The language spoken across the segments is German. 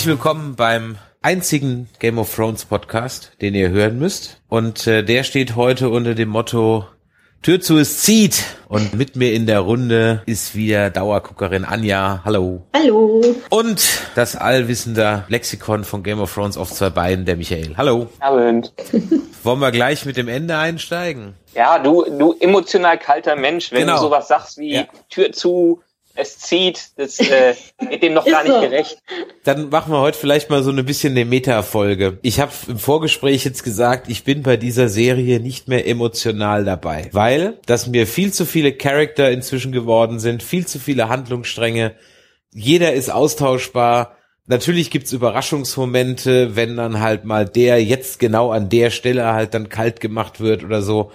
Herzlich willkommen beim einzigen Game of Thrones Podcast, den ihr hören müsst. Und äh, der steht heute unter dem Motto Tür zu, es zieht. Und mit mir in der Runde ist wieder Dauerguckerin Anja. Hallo. Hallo. Und das allwissende Lexikon von Game of Thrones auf zwei Beinen, der Michael. Hallo. Abend. Wollen wir gleich mit dem Ende einsteigen? Ja, du, du emotional kalter Mensch, wenn Genau. du sowas sagst wie Ja. Tür zu, es zieht, das äh, wird dem noch gar nicht so. gerecht. Dann machen wir heute vielleicht mal so ein bisschen eine Meta-Folge. Ich habe im Vorgespräch jetzt gesagt, ich bin bei dieser Serie nicht mehr emotional dabei, weil dass mir viel zu viele Charakter inzwischen geworden sind, viel zu viele Handlungsstränge. Jeder ist austauschbar. Natürlich gibt's Überraschungsmomente, wenn dann halt mal der jetzt genau an der Stelle halt dann kalt gemacht wird oder so.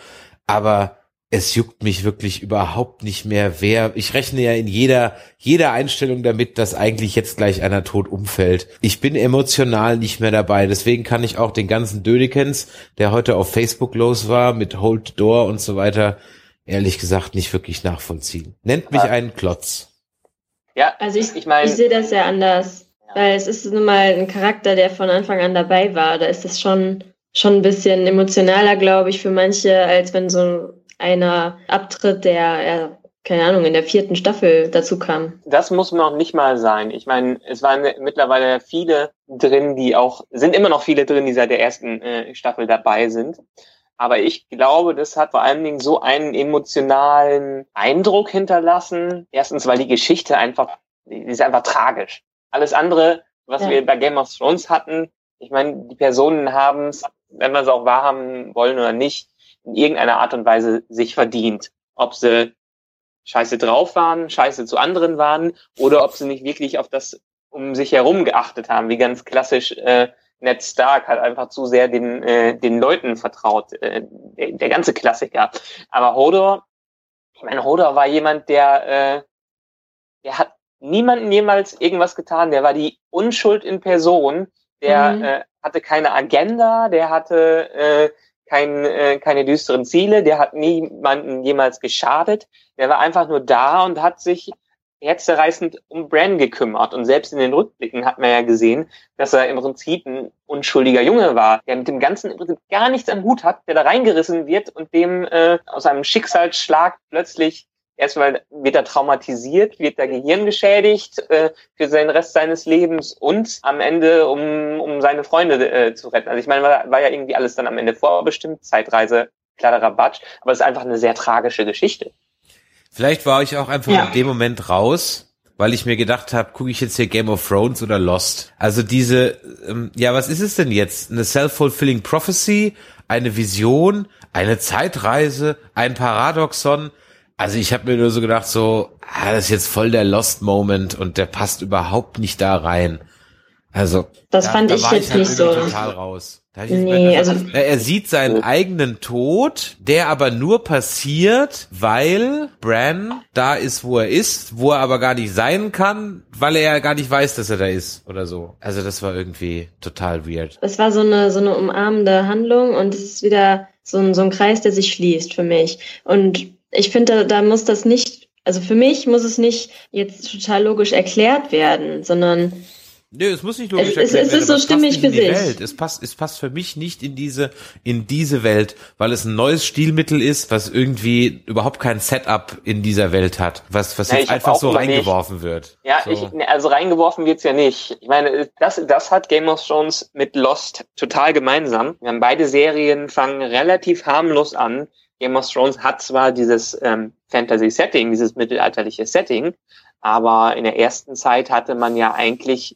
Aber es juckt mich wirklich überhaupt nicht mehr, wer, ich rechne ja in jeder, jeder Einstellung damit, dass eigentlich jetzt gleich einer tot umfällt. Ich bin emotional nicht mehr dabei, deswegen kann ich auch den ganzen Dödekens, der heute auf Facebook los war, mit Hold the Door und so weiter, ehrlich gesagt nicht wirklich nachvollziehen. Nennt mich Ja. einen Klotz. Ja, Also ich, ich meine, ich sehe das ja anders, weil es ist nun mal ein Charakter, der von Anfang an dabei war. Da ist es schon, schon ein bisschen emotionaler, glaube ich, für manche, als wenn so einer abtritt, der, ja, keine Ahnung, in der vierten Staffel dazu kam. das muss noch nicht mal sein. Ich meine, es waren mittlerweile viele drin, die auch, sind immer noch viele drin, die seit der ersten äh, Staffel dabei sind. Aber ich glaube, das hat vor allen Dingen so einen emotionalen Eindruck hinterlassen. Erstens, weil die Geschichte einfach, die ist einfach tragisch. Alles andere, was Ja. wir bei Game of Thrones hatten, ich meine, die Personen haben es, wenn wir es auch wahrhaben wollen oder nicht, in irgendeiner Art und Weise sich verdient. Ob sie scheiße drauf waren, scheiße zu anderen waren oder ob sie nicht wirklich auf das um sich herum geachtet haben, wie ganz klassisch äh, Ned Stark hat einfach zu sehr den, äh, den Leuten vertraut, äh, der, der ganze Klassiker. Aber Hodor, ich meine, Hodor war jemand, der, äh, der hat niemanden jemals irgendwas getan, der war die Unschuld in Person, der Mhm. äh, hatte keine Agenda, der hatte äh, kein, äh, keine düsteren Ziele, der hat niemanden jemals geschadet, der war einfach nur da und hat sich herzzerreißend um Bran gekümmert. Und selbst in den Rückblicken hat man ja gesehen, dass er im Prinzip ein unschuldiger Junge war, der mit dem Ganzen im Prinzip gar nichts am Hut hat, der da reingerissen wird und dem äh, aus einem Schicksalsschlag plötzlich erstmal wird er traumatisiert, wird der Gehirn geschädigt äh, für den Rest seines Lebens und am Ende, um, um seine Freunde äh, zu retten. Also ich meine, war, war ja irgendwie alles dann am Ende vorbestimmt, Zeitreise, klarer Batsch, aber es ist einfach eine sehr tragische Geschichte. Vielleicht war ich auch einfach Ja. in dem Moment raus, weil ich mir gedacht habe, gucke ich jetzt hier Game of Thrones oder Lost? Also diese, ähm, ja, was ist es denn jetzt? Eine self-fulfilling prophecy, eine Vision, eine Zeitreise, ein Paradoxon? Also ich habe mir nur so gedacht, so, ah, das ist jetzt voll der Lost-Moment und der passt überhaupt nicht da rein. Also Das da, fand da ich jetzt halt nicht so. total raus. Ich Nee, gedacht, also- er sieht seinen eigenen Tod, der aber nur passiert, weil Bran da ist, wo er ist, wo er aber gar nicht sein kann, weil er ja gar nicht weiß, dass er da ist oder so. Also das war irgendwie total weird. Es war so eine, so eine umarmende Handlung und es ist wieder so ein, so ein Kreis, der sich schließt für mich. Und ich finde, da, da muss das nicht, also für mich muss es nicht jetzt total logisch erklärt werden, sondern Nö, es muss nicht logisch Es- es- erklärt es werden, ist so stimmig nicht für sich. Welt. Es passt, es passt für mich nicht in diese, in diese Welt, weil es ein neues Stilmittel ist, was irgendwie überhaupt kein Setup in dieser Welt hat, was, was Ja, jetzt einfach so reingeworfen wird. Ja, so. ich, also reingeworfen wird's ja nicht. Ich meine, das, das hat Game of Thrones mit Lost total gemeinsam. Wir haben beide Serien fangen relativ harmlos an. Game of Thrones hat zwar dieses ähm, Fantasy-Setting, dieses mittelalterliche Setting, aber in der ersten Zeit hatte man ja eigentlich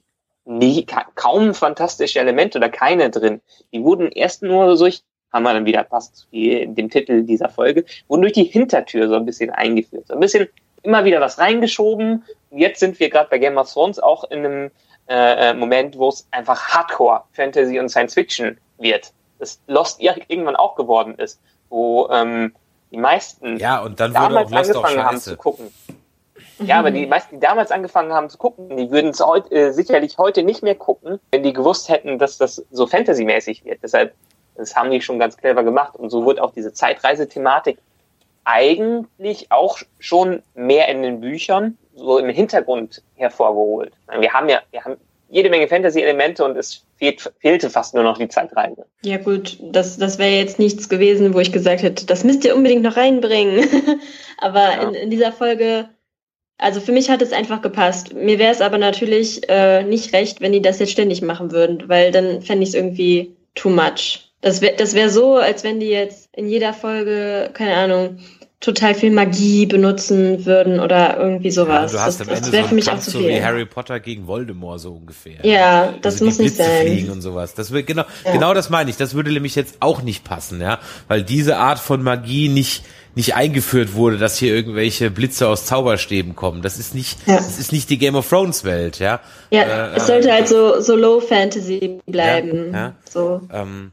nie, ka kaum fantastische Elemente oder keine drin. Die wurden erst nur durch, haben wir dann wieder passt zu die- dem Titel dieser Folge, wurden durch die Hintertür so ein bisschen eingeführt. So ein bisschen immer wieder was reingeschoben. Und jetzt sind wir gerade bei Game of Thrones auch in einem äh, äh, Moment, wo es einfach Hardcore Fantasy und Science Fiction wird. Das Lost ir- irgendwann auch geworden ist, wo ähm, die meisten Ja, und dann wurde auch damals Lost auch angefangen haben scheiße. zu gucken. Ja, aber die meisten, die damals angefangen haben zu gucken, die würden es heute, äh, sicherlich heute nicht mehr gucken, wenn die gewusst hätten, dass das so Fantasy-mäßig wird. Deshalb, das haben die schon ganz clever gemacht. Und so wird auch diese Zeitreisethematik eigentlich auch schon mehr in den Büchern so im Hintergrund hervorgeholt. Wir haben ja, wir haben jede Menge Fantasy-Elemente und es fehlt, fehlte fast nur noch die Zeitreise. Ja gut, das, das wäre jetzt nichts gewesen, wo ich gesagt hätte, das müsst ihr unbedingt noch reinbringen. aber ja. in, in dieser Folge, also für mich hat es einfach gepasst. Mir wäre es aber natürlich äh, nicht recht, wenn die das jetzt ständig machen würden, weil dann fände ich es irgendwie too much. Das wäre das wär so, als wenn die jetzt in jeder Folge, keine Ahnung, total viel Magie benutzen würden oder irgendwie sowas. Ja, du hast das, am Ende das so für mich auch zu viel. wie Harry Potter gegen Voldemort so ungefähr. Ja, das also muss nicht sein. Fliegen und sowas. Das wird genau ja. genau das meine ich. Das würde nämlich jetzt auch nicht passen, ja, weil diese Art von Magie nicht nicht eingeführt wurde, dass hier irgendwelche Blitze aus Zauberstäben kommen. Das ist nicht, ja. das ist nicht die Game of Thrones Welt, ja. Ja, äh, es sollte halt so, so Low Fantasy bleiben. Ja, ja. So. Ähm,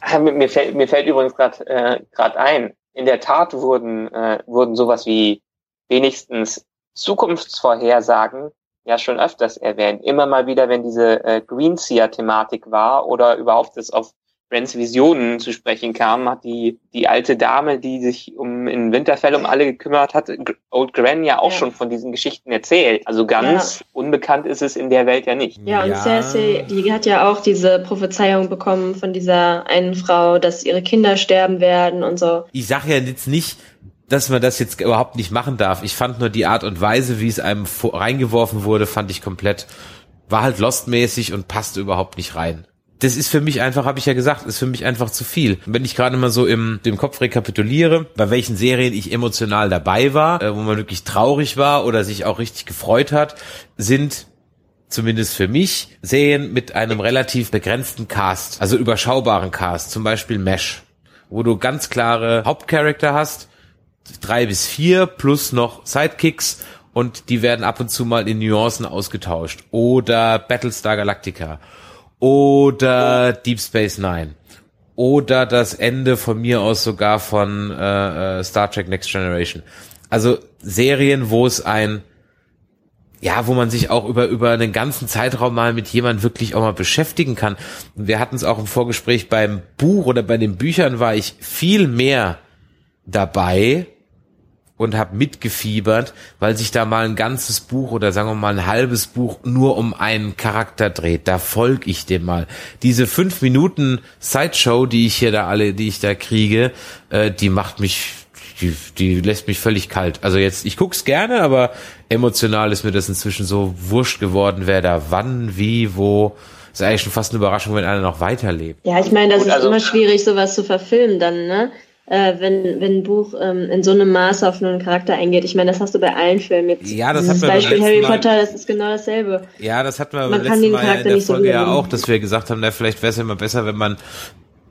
ah, mir fällt, mir fällt übrigens gerade äh, grad ein, in der Tat wurden, äh, wurden sowas wie wenigstens Zukunftsvorhersagen ja schon öfters erwähnt. Immer mal wieder, wenn diese äh, Greenseer-Thematik war oder überhaupt es auf Grants Visionen zu sprechen kam, hat die, die alte Dame, die sich um in Winterfell um alle gekümmert hat, Old Gran ja auch ja. schon von diesen Geschichten erzählt. Also ganz ja. unbekannt ist es in der Welt ja nicht. Ja, und ja. Cersei, die hat ja auch diese Prophezeiung bekommen von dieser einen Frau, dass ihre Kinder sterben werden und so. Ich sage ja jetzt nicht, dass man das jetzt überhaupt nicht machen darf. Ich fand nur die Art und Weise, wie es einem reingeworfen wurde, fand ich komplett, war halt lostmäßig und passte überhaupt nicht rein das ist für mich einfach, habe ich ja gesagt, ist für mich einfach zu viel. wenn ich gerade mal so im dem Kopf rekapituliere, bei welchen Serien ich emotional dabei war, äh, wo man wirklich traurig war oder sich auch richtig gefreut hat, sind zumindest für mich Serien mit einem relativ begrenzten Cast, also überschaubaren Cast, zum Beispiel Mesh, wo du ganz klare Hauptcharakter hast, drei bis vier plus noch Sidekicks und die werden ab und zu mal in Nuancen ausgetauscht. Oder Battlestar Galactica oder Deep Space Nine oder das Ende von mir aus sogar von äh, äh, Star Trek Next Generation. Also Serien, wo es ein ja, wo man sich auch über über einen ganzen Zeitraum mal mit jemand wirklich auch mal beschäftigen kann. Wir hatten es auch im Vorgespräch beim Buch oder bei den Büchern war ich viel mehr dabei und habe mitgefiebert, weil sich da mal ein ganzes Buch oder sagen wir mal ein halbes Buch nur um einen Charakter dreht. Da folg ich dem mal. Diese fünf Minuten Sideshow, die ich hier da alle, die ich da kriege, äh, die macht mich, die, die lässt mich völlig kalt. Also jetzt, ich guck's gerne, aber emotional ist mir das inzwischen so wurscht geworden, wer da wann, wie, wo. Ist eigentlich schon fast eine Überraschung, wenn einer noch weiterlebt. Ja, ich meine, das Gut, ist also, immer schwierig, sowas zu verfilmen dann, ne? Äh, wenn, wenn ein Buch ähm, in so einem Maße auf einen Charakter eingeht. Ich meine, das hast du bei allen Filmen. Jetzt ja, das hat man Beispiel Harry Mal, Potter, das ist genau dasselbe. Ja, das hat man, man beim letzten Mal ja in der Folge so ja auch, dass wir gesagt haben, na, vielleicht wäre es ja immer besser, wenn man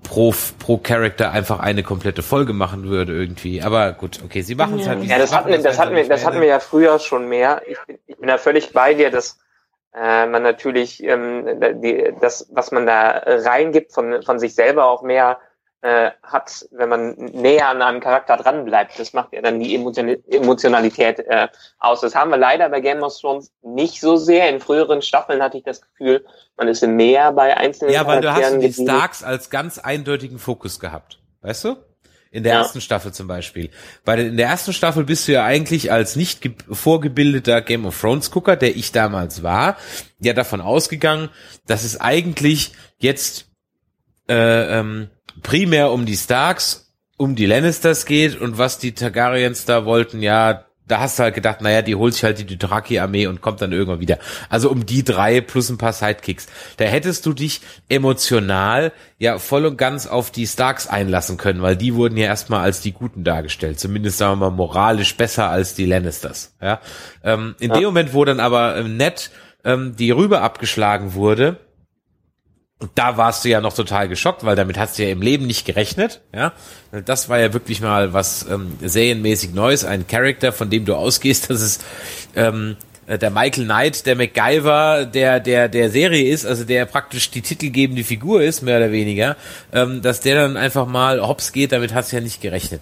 pro, pro Charakter einfach eine komplette Folge machen würde irgendwie. Aber gut, okay, sie machen es ja. halt nicht. Ja, das hatten, wir, das hatten wir, das hatten wir ja früher schon mehr. Ich bin, ich bin da völlig bei dir, dass äh, man natürlich ähm, die, das, was man da reingibt von, von sich selber auch mehr äh, hat, wenn man näher an einem Charakter dran bleibt. Das macht ja dann die Emotionalität äh, aus. Das haben wir leider bei Game of Thrones nicht so sehr. In früheren Staffeln hatte ich das Gefühl, man ist mehr bei einzelnen Ja, weil du hast die Starks als ganz eindeutigen Fokus gehabt. Weißt du? In der ja. ersten Staffel zum Beispiel. Bei der, in der ersten Staffel bist du ja eigentlich als nicht vorgebildeter Game of Thrones Gucker, der ich damals war, ja davon ausgegangen, dass es eigentlich jetzt äh, ähm, primär um die Starks, um die Lannisters geht und was die Targaryens da wollten, ja, da hast du halt gedacht, naja, die holt sich halt die Dothraki-Armee und kommt dann irgendwann wieder. Also um die drei plus ein paar Sidekicks. Da hättest du dich emotional ja voll und ganz auf die Starks einlassen können, weil die wurden ja erstmal als die Guten dargestellt. Zumindest sagen wir mal moralisch besser als die Lannisters. Ja? Ähm, in ja. dem Moment, wo dann aber ähm, nett ähm, die Rübe abgeschlagen wurde, und da warst du ja noch total geschockt, weil damit hast du ja im Leben nicht gerechnet. Ja, das war ja wirklich mal was ähm, serienmäßig Neues, ein Charakter, von dem du ausgehst, dass es ähm, äh, der Michael Knight, der MacGyver der der der Serie ist, also der praktisch die titelgebende Figur ist, mehr oder weniger, ähm, dass der dann einfach mal hops geht, damit hast du ja nicht gerechnet.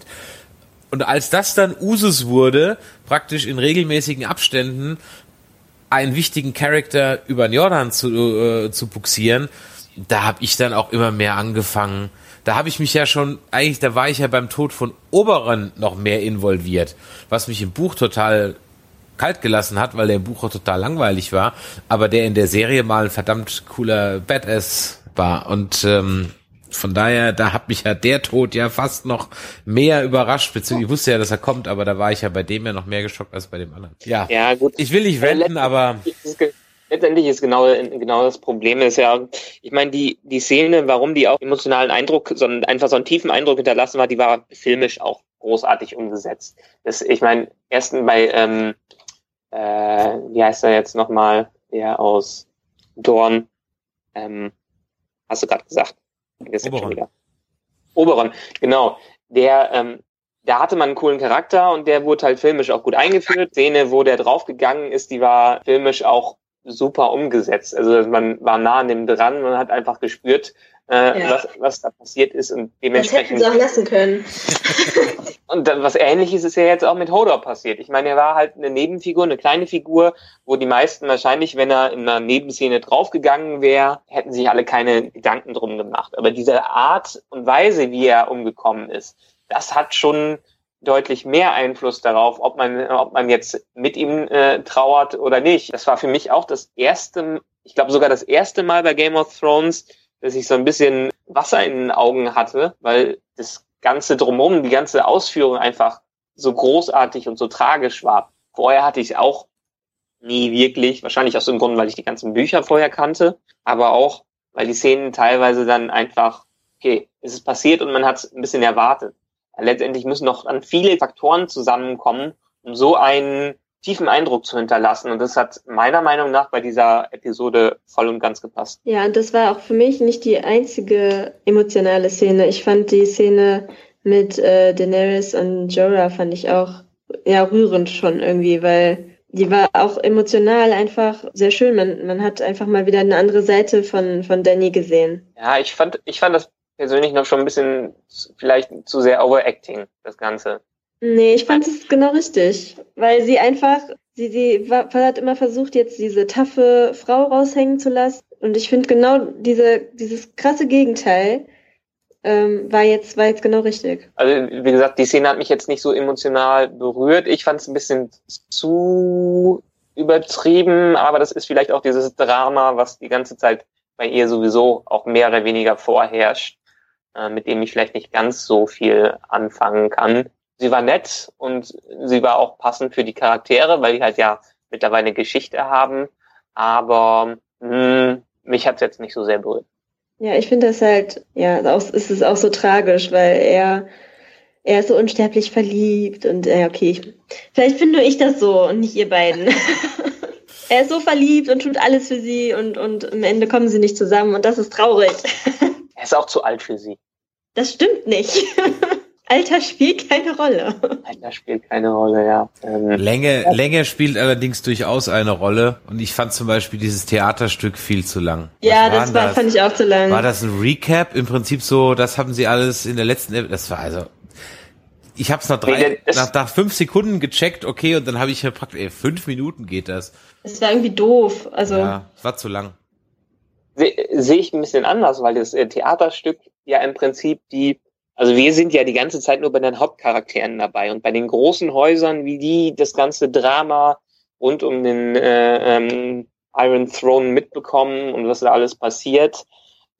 Und als das dann Usus wurde, praktisch in regelmäßigen Abständen einen wichtigen Charakter über den Jordan zu, äh, zu buxieren, da habe ich dann auch immer mehr angefangen. Da habe ich mich ja schon, eigentlich, da war ich ja beim Tod von Oberen noch mehr involviert, was mich im Buch total kalt gelassen hat, weil der im Buch auch total langweilig war, aber der in der Serie mal ein verdammt cooler Badass war. Und ähm, von daher, da hat mich ja der Tod ja fast noch mehr überrascht, beziehungsweise ich wusste ja, dass er kommt, aber da war ich ja bei dem ja noch mehr geschockt als bei dem anderen. Ja, ja gut. Ich will nicht wenden, aber letztendlich ist genau, genau das Problem ist ja, ich meine, die, die Szene, warum die auch emotionalen Eindruck, sondern einfach so einen tiefen Eindruck hinterlassen war, die war filmisch auch großartig umgesetzt. Das, ich meine, ersten bei, ähm, äh, wie heißt er jetzt nochmal, der aus Dorn, ähm, hast du gerade gesagt. Oberon. Oberon, genau. Der, ähm, da hatte man einen coolen Charakter und der wurde halt filmisch auch gut eingeführt. Szene, wo der draufgegangen ist, die war filmisch auch super umgesetzt. Also man war nah an dem dran, man hat einfach gespürt, äh, ja. was, was da passiert ist und dementsprechend. Das hätten sie auch lassen können. und dann, was ähnliches ist ja jetzt auch mit Hodor passiert. Ich meine, er war halt eine Nebenfigur, eine kleine Figur, wo die meisten wahrscheinlich, wenn er in einer Nebenszene draufgegangen wäre, hätten sich alle keine Gedanken drum gemacht. Aber diese Art und Weise, wie er umgekommen ist, das hat schon deutlich mehr Einfluss darauf, ob man, ob man jetzt mit ihm äh, trauert oder nicht. Das war für mich auch das erste, ich glaube sogar das erste Mal bei Game of Thrones, dass ich so ein bisschen Wasser in den Augen hatte, weil das ganze drumherum, die ganze Ausführung einfach so großartig und so tragisch war. Vorher hatte ich auch nie wirklich, wahrscheinlich aus dem Grund, weil ich die ganzen Bücher vorher kannte, aber auch, weil die Szenen teilweise dann einfach, okay, es ist passiert und man hat es ein bisschen erwartet letztendlich müssen noch an viele Faktoren zusammenkommen, um so einen tiefen Eindruck zu hinterlassen. Und das hat meiner Meinung nach bei dieser Episode voll und ganz gepasst. Ja, und das war auch für mich nicht die einzige emotionale Szene. Ich fand die Szene mit äh, Daenerys und Jorah fand ich auch ja rührend schon irgendwie, weil die war auch emotional einfach sehr schön. Man, man hat einfach mal wieder eine andere Seite von, von Danny gesehen. Ja, ich fand, ich fand das persönlich noch schon ein bisschen vielleicht zu sehr overacting, das Ganze. Nee, ich fand es genau richtig, weil sie einfach, sie, sie war, hat immer versucht, jetzt diese taffe Frau raushängen zu lassen. Und ich finde genau diese, dieses krasse Gegenteil ähm, war jetzt, war jetzt genau richtig. Also, wie gesagt, die Szene hat mich jetzt nicht so emotional berührt. Ich fand es ein bisschen zu übertrieben, aber das ist vielleicht auch dieses Drama, was die ganze Zeit bei ihr sowieso auch mehr oder weniger vorherrscht. Äh, mit dem ich vielleicht nicht ganz so viel anfangen kann. Sie war nett und sie war auch passend für die Charaktere, weil die halt ja mittlerweile eine Geschichte haben. Aber mh, hm, mich hat's jetzt nicht so sehr berührt. Ja, ich finde das halt, ja, auch, ist es auch so tragisch, weil er, er ist so unsterblich verliebt und ja, okay, ich, vielleicht finde nur ich das so und nicht ihr beiden. er ist so verliebt und tut alles für sie und, und am Ende kommen sie nicht zusammen und das ist traurig. Er ist auch zu alt für sie. Das stimmt nicht. Alter spielt keine Rolle. Alter spielt keine Rolle, ja. Ähm, Länge, ja. Länge spielt allerdings durchaus eine Rolle. Und ich fand zum Beispiel dieses Theaterstück viel zu lang. Ja, das war, das? fand ich auch zu lang. War das ein Recap? Im Prinzip so, das haben sie alles in der letzten, das war also, ich habe es nach drei, nee, nach, nach fünf Sekunden gecheckt, okay, und dann habe ich ja praktisch, ey, fünf Minuten geht das. Es war irgendwie doof, also. Ja, es war zu lang sehe ich ein bisschen anders, weil das äh, Theaterstück ja im Prinzip die, also wir sind ja die ganze Zeit nur bei den Hauptcharakteren dabei und bei den großen Häusern, wie die das ganze Drama rund um den äh, ähm, Iron Throne mitbekommen und was da alles passiert.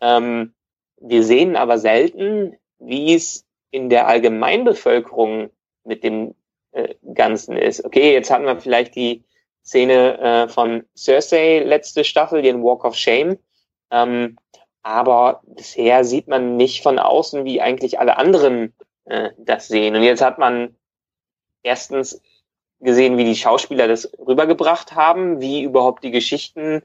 Ähm, wir sehen aber selten, wie es in der Allgemeinbevölkerung mit dem äh, Ganzen ist. Okay, jetzt hatten wir vielleicht die Szene äh, von Cersei letzte Staffel, den Walk of Shame. Ähm, aber bisher sieht man nicht von außen, wie eigentlich alle anderen äh, das sehen. Und jetzt hat man erstens gesehen, wie die Schauspieler das rübergebracht haben, wie überhaupt die Geschichten,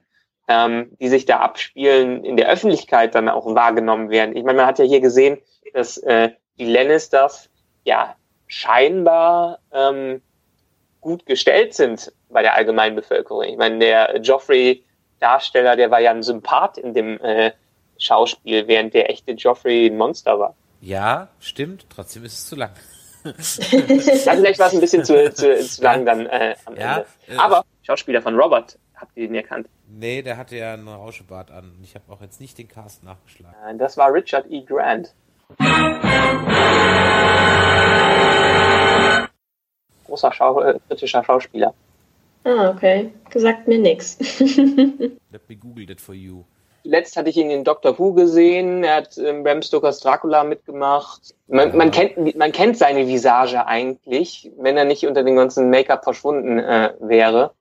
ähm, die sich da abspielen, in der Öffentlichkeit dann auch wahrgenommen werden. Ich meine, man hat ja hier gesehen, dass äh, die Lannisters ja scheinbar ähm, gut gestellt sind bei der allgemeinen Bevölkerung. Ich meine, der Joffrey Darsteller, der war ja ein Sympath in dem äh, Schauspiel, während der echte Joffrey ein Monster war. Ja, stimmt. Trotzdem ist es zu lang. also vielleicht war es ein bisschen zu, zu, zu lang dann äh, am ja, Ende. Äh, Aber Schauspieler von Robert, habt ihr den erkannt? Nee, der hatte ja einen Rauschebart an. Ich habe auch jetzt nicht den Cast nachgeschlagen. Äh, das war Richard E. Grant. Großer Schau äh, britischer Schauspieler. Ah, okay. Gesagt mir nix. Let me google it for you. Zuletzt hatte ich ihn in Doctor Who gesehen. Er hat ähm, Bram Stokers Dracula mitgemacht. Man, man, kennt, man kennt seine Visage eigentlich, wenn er nicht unter dem ganzen Make-up verschwunden äh, wäre.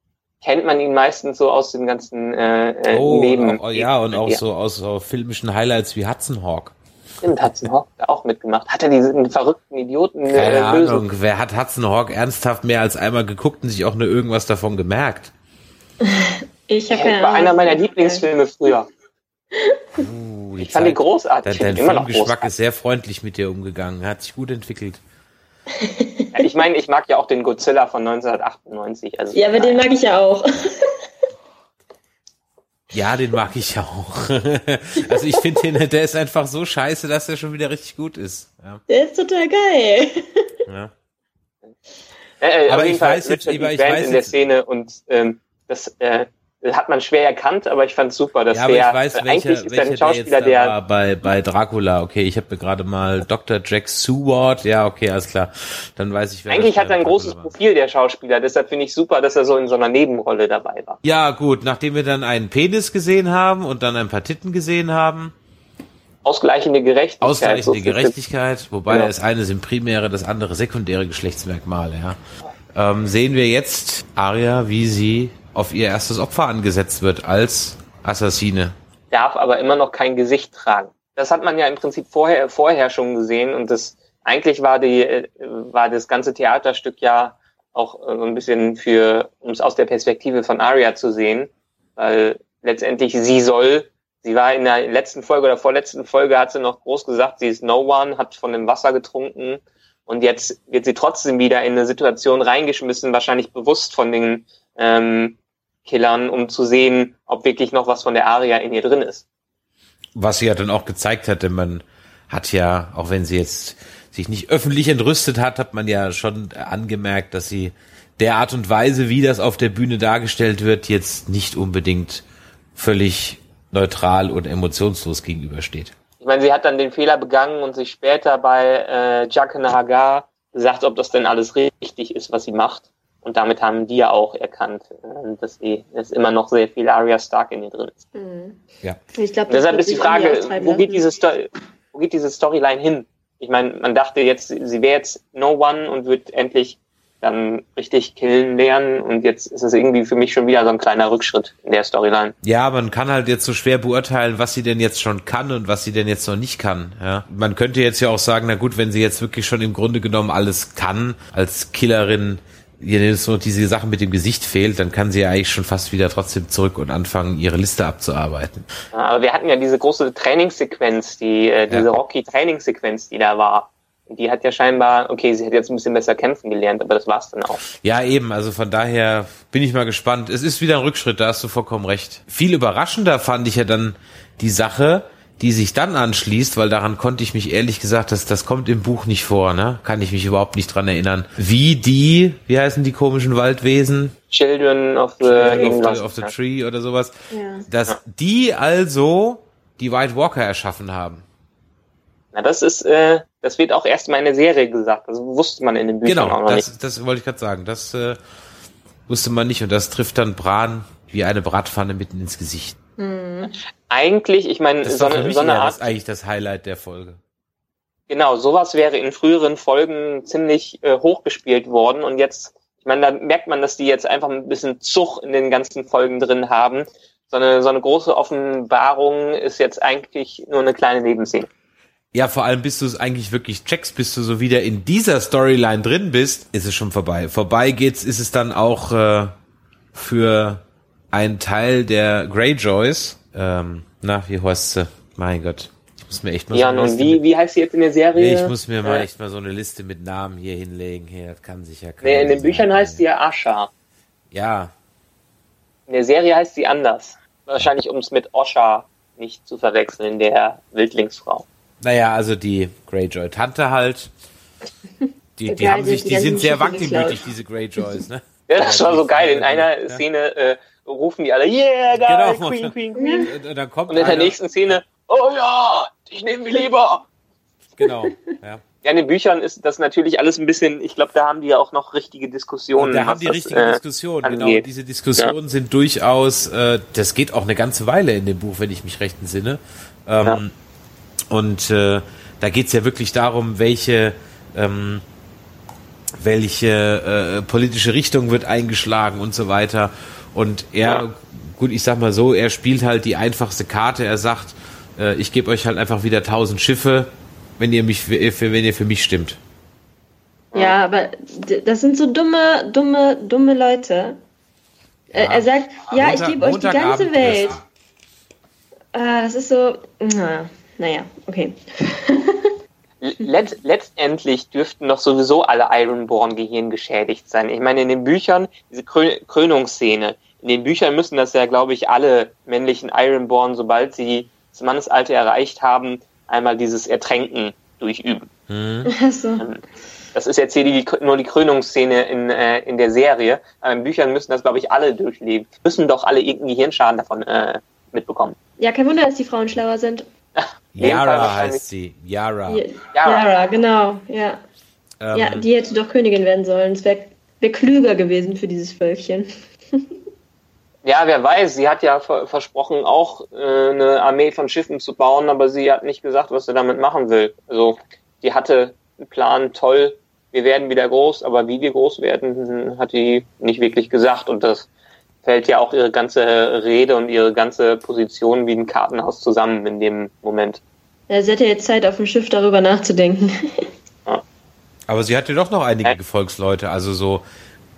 Kennt man ihn meistens so aus den ganzen äh, äh oh, Neben. Oh, ja, und auch ja. so aus so filmischen Highlights wie Hudson Hawk. Stimmt, Hudson Hawk auch mitgemacht. Hat er diesen verrückten Idioten äh, Keine Ahnung, wer hat Hudson Hawk ernsthaft mehr als einmal geguckt und sich auch nur irgendwas davon gemerkt? Ich habe ja, war einer meiner Lieblingsfilme früher. Uh, ich fand Zeit, ihn großartig. Dein, dein Filmgeschmack ist sehr freundlich mit dir umgegangen. Hat sich gut entwickelt. ja, ich meine, ich mag ja auch den Godzilla von 1998. Also ja, aber den mag ich ja auch. Ja, den mag ich auch. also ich finde den, der ist einfach so scheiße, dass er schon wieder richtig gut ist. Ja. Der ist total geil. Ja. Äh, aber ich weiß jetzt, ich weiß in der Szene und ähm, das äh, hat man schwer erkannt, aber ich fand super, dass ja, aber der ich weiß, welcher, eigentlich ist welcher ein Schauspieler, der, der bei bei Dracula. Okay, ich habe mir gerade mal Dr. Jack Seward. Ja, okay, alles klar. Dann weiß ich, wer Eigentlich hat er ein großes war. Profil der Schauspieler, deshalb finde ich super, dass er so in so einer Nebenrolle dabei war. Ja, gut, nachdem wir dann einen Penis gesehen haben und dann ein paar Titten gesehen haben, Ausgleichende Gerechtigkeit. Ausgleichende so Gerechtigkeit, wobei genau. das eine sind primäre, das andere sekundäre Geschlechtsmerkmale, ja. Ähm, sehen wir jetzt Aria, wie sie auf ihr erstes Opfer angesetzt wird als Assassine. Darf aber immer noch kein Gesicht tragen. Das hat man ja im Prinzip vorher, vorher schon gesehen und das eigentlich war die, äh, war das ganze Theaterstück ja auch so ein bisschen für, um es aus der Perspektive von Arya zu sehen, weil letztendlich sie soll, sie war in der letzten Folge oder vorletzten Folge hat sie noch groß gesagt, sie ist no one, hat von dem Wasser getrunken und jetzt wird sie trotzdem wieder in eine Situation reingeschmissen, wahrscheinlich bewusst von den ähm, Killern, um zu sehen, ob wirklich noch was von der Aria in ihr drin ist. Was sie ja dann auch gezeigt hat, denn man hat ja, auch wenn sie jetzt sich nicht öffentlich entrüstet hat, hat man ja schon angemerkt, dass sie der Art und Weise, wie das auf der Bühne dargestellt wird, jetzt nicht unbedingt völlig neutral und emotionslos gegenübersteht. Ich meine, sie hat dann den Fehler begangen und sich später bei äh, Jacques Hagar gesagt, ob das denn alles richtig ist, was sie macht. Und damit haben die ja auch erkannt, äh, dass, sie, dass immer noch sehr viel Arya Stark in ihr drin ist. Mhm. Ja. Ich glaub, Deshalb ist die Frage, wo geht, diese Story, wo geht diese Storyline hin? Ich meine, man dachte jetzt, sie wäre jetzt No One und wird endlich dann richtig killen lernen und jetzt ist es irgendwie für mich schon wieder so ein kleiner Rückschritt in der Storyline. Ja, man kann halt jetzt so schwer beurteilen, was sie denn jetzt schon kann und was sie denn jetzt noch nicht kann. Ja, man könnte jetzt ja auch sagen, na gut, wenn sie jetzt wirklich schon im Grunde genommen alles kann als Killerin, ihr so diese Sachen mit dem Gesicht fehlt, dann kann sie ja eigentlich schon fast wieder trotzdem zurück und anfangen, ihre Liste abzuarbeiten. Aber wir hatten ja diese große Trainingssequenz, die äh, diese ja. Rocky-Trainingssequenz, die da war. Die hat ja scheinbar, okay, sie hat jetzt ein bisschen besser kämpfen gelernt, aber das war's dann auch. Ja, eben, also von daher bin ich mal gespannt. Es ist wieder ein Rückschritt, da hast du vollkommen recht. Viel überraschender fand ich ja dann die Sache, die sich dann anschließt, weil daran konnte ich mich ehrlich gesagt, das, das kommt im Buch nicht vor, ne? Kann ich mich überhaupt nicht dran erinnern. Wie die, wie heißen die komischen Waldwesen? Children of the, Children of the, of the Tree oder sowas. Ja. Dass ja. die also die White Walker erschaffen haben. Na, das ist, äh, das wird auch erst mal in der Serie gesagt. Das wusste man in den Büchern genau, auch noch das, nicht. das wollte ich gerade sagen. Das äh, wusste man nicht und das trifft dann Bran wie eine Bratpfanne mitten ins Gesicht. Mhm. Eigentlich, ich meine, so, eine, so eine Art. Das ist eigentlich das Highlight der Folge. Genau, sowas wäre in früheren Folgen ziemlich äh, hochgespielt worden und jetzt, ich meine, da merkt man, dass die jetzt einfach ein bisschen Zug in den ganzen Folgen drin haben. So eine, so eine große Offenbarung ist jetzt eigentlich nur eine kleine Nebenszene. Ja, vor allem, bis du es eigentlich wirklich checkst, bis du so wieder in dieser Storyline drin bist, ist es schon vorbei. Vorbei geht's, ist es dann auch äh, für ein Teil der Greyjoys, ähm, na, wie heißt sie? Mein Gott. Ich muss mir echt mal ja, so und wie, wie heißt sie jetzt in der Serie? Ich muss mir mal echt mal so eine Liste mit Namen hier hinlegen. Hier, das kann sich ja keiner Nee, in den Büchern heißt sie ja Asha. Ja. In der Serie heißt sie anders. Wahrscheinlich, um es mit Osha nicht zu verwechseln, der Wildlingsfrau. Naja, also die Greyjoy-Tante halt. Die, die haben sich, die sind sehr wankelmütig, diese Greyjoys, ne? Ja, das war so geil. In einer Szene äh, rufen die alle, yeah, geil, genau. Queen, Queen, Queen. Und, dann kommt und in der nächsten Szene, oh ja, ich nehme mich lieber. Genau, ja. Ja, in den Büchern ist das natürlich alles ein bisschen, ich glaube, da haben die ja auch noch richtige Diskussionen. Und da haben die was richtige das, äh, Diskussionen, genau. angeht. Diese Diskussionen sind durchaus, äh, das geht auch eine ganze Weile in dem Buch, wenn ich mich recht entsinne. Ähm, Ja. Und äh, da geht's ja wirklich darum, welche ähm, welche äh, politische Richtung wird eingeschlagen und so weiter. Und er, Ja. gut, ich sag mal so, er spielt halt die einfachste Karte. Er sagt, äh, ich gebe euch halt einfach wieder tausend Schiffe, wenn ihr mich, für, wenn ihr für mich stimmt. Ja, aber das sind so dumme, dumme, dumme Leute. Äh, Ja. Er sagt, ja, ich Montag- gebe euch die ganze Welt. Ah, das ist so, na, naja, okay. Let letztendlich dürften doch sowieso alle Ironborn gehirngeschädigt sein. Ich meine, in den Büchern, diese Krö Krönungsszene, in den Büchern müssen das ja, glaube ich, alle männlichen Ironborn, sobald sie das Mannesalter erreicht haben, einmal dieses Ertränken durchüben. Also, Das ist jetzt hier die, nur die Krönungsszene in, äh, in der Serie. Aber in Büchern müssen das, glaube ich, alle durchleben. Müssen doch alle irgendeinen Gehirnschaden davon äh, mitbekommen. ja, kein Wunder, dass die Frauen schlauer sind. Yara heißt sie. Yara. Yara. Yara, genau, ja. Ähm, Ja, die hätte doch Königin werden sollen. Es wäre wär klüger gewesen für dieses Völkchen. Ja, wer weiß, sie hat ja ver versprochen, auch äh, eine Armee von Schiffen zu bauen, aber sie hat nicht gesagt, was sie damit machen will. Also, die hatte einen Plan, toll, wir werden wieder groß, aber wie wir groß werden, hat die nicht wirklich gesagt. Und das fällt ja auch ihre ganze Rede und ihre ganze Position wie ein Kartenhaus zusammen in dem Moment. Ja, sie hätte jetzt Zeit, auf dem Schiff darüber nachzudenken. Aber sie hatte doch noch einige. Gefolgsleute. Also so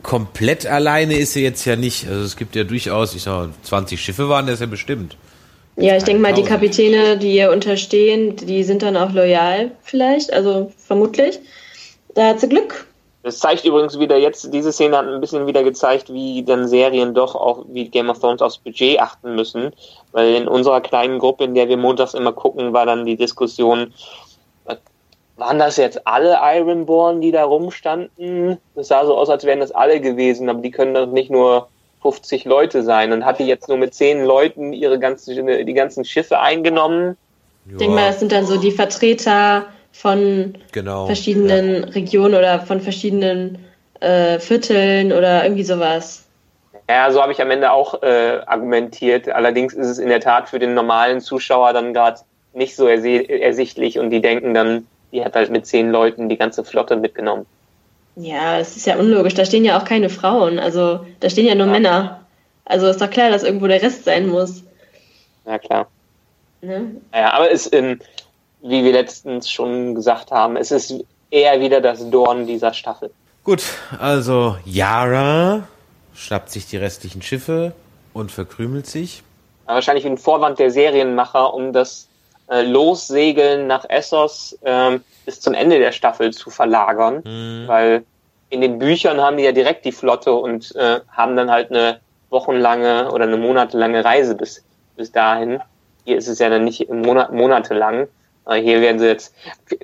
komplett alleine ist sie jetzt ja nicht. Also es gibt ja durchaus, ich sag mal, 20 Schiffe waren das ja bestimmt. Ja, ich denke mal, die. Kapitäne, die ihr unterstehen, die sind dann auch loyal vielleicht, also vermutlich. Da hat sie Glück. Das zeigt übrigens wieder jetzt, diese Szene hat ein bisschen wieder gezeigt, wie dann Serien doch auch wie Game of Thrones aufs Budget achten müssen. Weil in unserer kleinen Gruppe, in der wir montags immer gucken, war dann die Diskussion, waren das jetzt alle Ironborn, die da rumstanden? Das sah so aus, als wären das alle gewesen, aber die können doch nicht nur 50 Leute sein. Und hat die jetzt nur mit 10 Leuten ihre ganzen, die ganzen Schiffe eingenommen? Ich denke mal, das sind dann so die Vertreter von genau. verschiedenen Regionen oder von verschiedenen äh, Vierteln oder irgendwie sowas. Ja, so habe ich am Ende auch äh, argumentiert. Allerdings ist es in der Tat für den normalen Zuschauer dann gerade nicht so ersichtlich und die denken dann, die hat halt mit zehn Leuten die ganze Flotte mitgenommen. Ja, das ist ja unlogisch. Da stehen ja auch keine Frauen. Also da stehen ja nur Ja. Männer. Also ist doch klar, dass irgendwo der Rest sein muss. Ja, klar. Ne? Ja, aber es, ähm, wie wir letztens schon gesagt haben, es ist eher wieder das Dorn dieser Staffel. Gut, also Yara schnappt sich die restlichen Schiffe und verkrümelt sich. Aber wahrscheinlich ein Vorwand der Serienmacher, um das äh, Lossegeln nach Essos ähm, bis zum Ende der Staffel zu verlagern. Weil in den Büchern haben die ja direkt die Flotte und äh, haben dann halt eine wochenlange oder eine monatelange Reise bis, bis dahin. Hier ist es ja dann nicht Monat, monatelang. Äh, hier werden sie jetzt,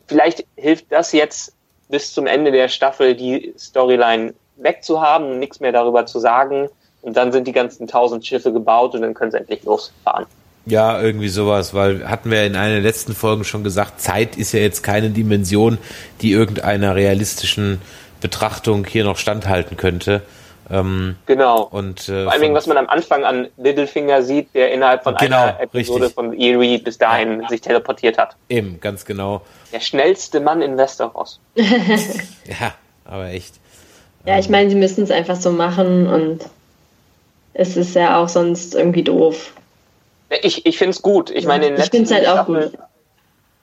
vielleicht hilft das jetzt bis zum Ende der Staffel die Storyline wegzuhaben, nichts mehr darüber zu sagen. Und dann sind die ganzen tausend Schiffe gebaut und dann können sie endlich losfahren. Ja, irgendwie sowas, weil hatten wir in einer der letzten Folgen schon gesagt, Zeit ist ja jetzt keine Dimension, die irgendeiner realistischen Betrachtung hier noch standhalten könnte. Ähm, Genau. und äh, Vor Dingen, was man am Anfang an Littlefinger sieht, der innerhalb von Genau, einer Episode richtig. von Eerie bis dahin sich teleportiert hat. eben, ganz genau. Der schnellste Mann in Westeros. Ja, aber echt. Ja, ich meine, sie müssen es einfach so machen und es ist ja auch sonst irgendwie doof. Ich, ich finde es gut. Ich meine, in Ich find's letzten halt auch Staffeln gut.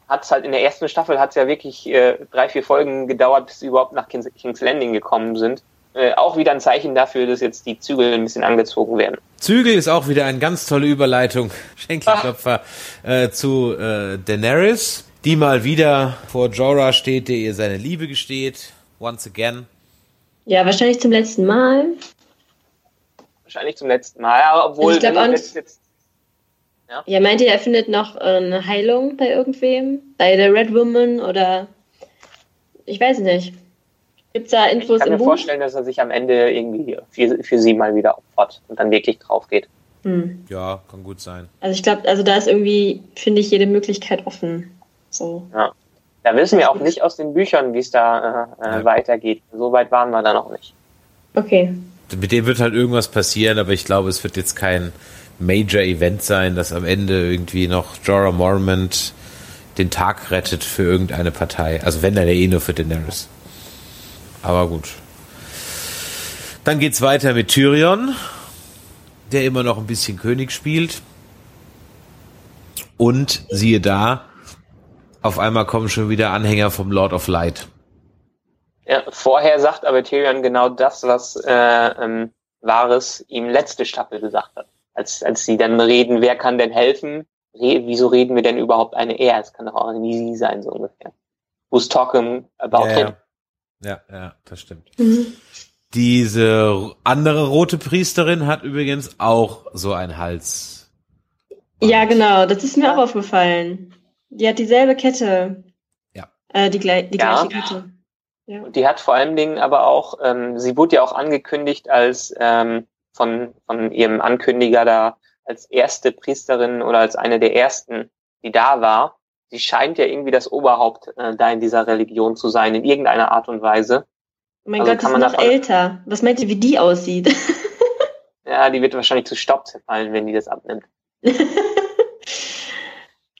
hat's halt in der ersten Staffel hat es ja wirklich äh, drei, vier Folgen gedauert, bis sie überhaupt nach Kings, King's Landing gekommen sind. Äh, auch wieder ein Zeichen dafür, dass jetzt die Zügel ein bisschen angezogen werden. Zügel ist auch wieder eine ganz tolle Überleitung, Schenkelklopfer, äh, zu äh, Daenerys, die mal wieder vor Jorah steht, der ihr seine Liebe gesteht. Once again. Ja, wahrscheinlich zum letzten Mal. Wahrscheinlich zum letzten Mal. Ja, obwohl, Also ich glaub, wenn jetzt, Ja, meint ihr, er findet noch äh, eine Heilung bei irgendwem? Bei der Red Woman oder ich weiß nicht. Gibt's da ich Infos kann im mir Buch? vorstellen, dass er sich am Ende irgendwie für, für sie mal wieder opfert und dann wirklich drauf geht. Hm. Ja, kann gut sein. Also ich glaube, also da ist irgendwie, finde ich, jede Möglichkeit offen. So. Ja. Da wissen wir auch nicht aus den Büchern, wie es da äh, äh, weitergeht. So weit waren wir da noch nicht. Okay. Mit dem wird halt irgendwas passieren, aber ich glaube, es wird jetzt kein Major Event sein, dass am Ende irgendwie noch Jorah Mormont den Tag rettet für irgendeine Partei. Also wenn dann eh nur für Daenerys. Aber gut. Dann geht's weiter mit Tyrion, der immer noch ein bisschen König spielt. Und siehe da, auf einmal kommen schon wieder Anhänger vom Lord of Light. Ja, vorher sagt aber Tyrion genau das, was äh, ähm, Varys ihm letzte Staffel gesagt hat. Als, als sie dann reden, wer kann denn helfen? Re wieso reden wir denn überhaupt eine er? Es kann doch auch nie sie sein, so ungefähr. Who's talking about ja, him? Ja, ja, das stimmt. Mhm. Diese andere rote Priesterin hat übrigens auch so ein Hals. Ja, genau, das ist mir auch aufgefallen. Die hat dieselbe Kette. Ja. Äh, die, die Ja. gleiche Kette. Ja. Und die hat vor allen Dingen aber auch, ähm, sie wurde ja auch angekündigt als ähm, von, von ihrem Ankündiger da als erste Priesterin oder als eine der ersten, die da war. Sie scheint ja irgendwie das Oberhaupt äh, da in dieser Religion zu sein, in irgendeiner Art und Weise. Oh mein Also Gott, die ist man noch älter. Was meint ihr, wie die aussieht? Ja, die wird wahrscheinlich zu Staub zerfallen, wenn die das abnimmt.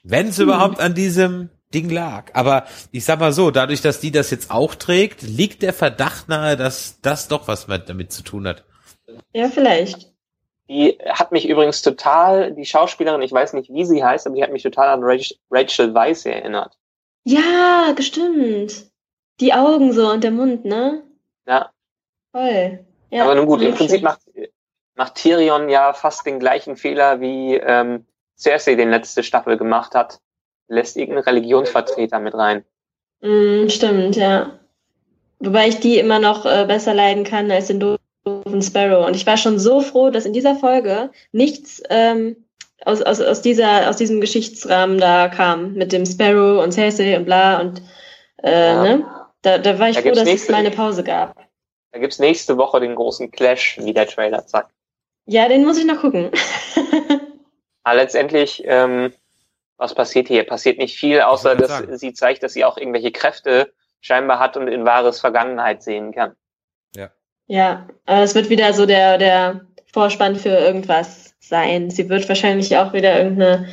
Wenn es überhaupt an diesem Ding lag. Aber ich sag mal so, dadurch, dass die das jetzt auch trägt, liegt der Verdacht nahe, dass das doch was mit, damit zu tun hat. Ja, vielleicht. Die hat mich übrigens total, die Schauspielerin, ich weiß nicht, wie sie heißt, aber die hat mich total an Rach- Rachel Weisz erinnert. Ja, bestimmt. Die Augen so und der Mund, ne? Ja, Voll. Ja, aber nun gut, im. Prinzip macht, macht Tyrion ja fast den gleichen Fehler, wie ähm, Cersei den letzte Staffel gemacht hat. Lässt irgendeinen Religionsvertreter mit rein. Mm, stimmt, ja. Wobei ich die immer noch äh, besser leiden kann als den doofen Sparrow. Und ich war schon so froh, dass in dieser Folge nichts ähm, aus, aus, aus, dieser, aus diesem Geschichtsrahmen da kam. Mit dem Sparrow und Cersei und bla und äh, Ja. ne? Da, da war ich Da froh, gibt's dass es nächste- mal eine Pause gab. Da gibt's nächste Woche den großen Clash, wie der Trailer sagt. Ja, den muss ich noch gucken. Aber letztendlich, ähm, was passiert hier? Passiert nicht viel, außer dass sagen. sie zeigt, dass sie auch irgendwelche Kräfte scheinbar hat und in wahres Vergangenheit sehen kann. Ja, aber es wird wieder so der, der Vorspann für irgendwas sein. Sie wird wahrscheinlich auch wieder irgendeine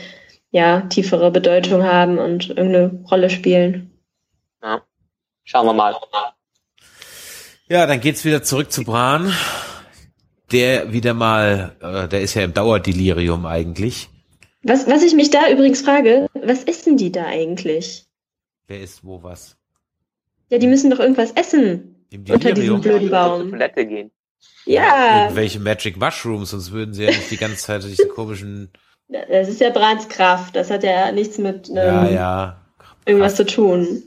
ja, tiefere Bedeutung haben und irgendeine Rolle spielen. Ja. Schauen wir mal. Ja, dann geht's wieder zurück zu Bran. Der wieder mal, äh, der ist ja im Dauerdelirium eigentlich. Was, was ich mich da übrigens frage, was essen die da eigentlich? Wer ist wo was? Ja, die müssen doch irgendwas essen. Im Unter Delirium? diesem blöden Baum. Toilette gehen. Ja, Irgendwelche Magic Mushrooms, sonst würden sie ja nicht die ganze Zeit durch die komischen, das ist ja Brans Kraft. Das hat ja nichts mit ähm, ja, ja. irgendwas zu tun.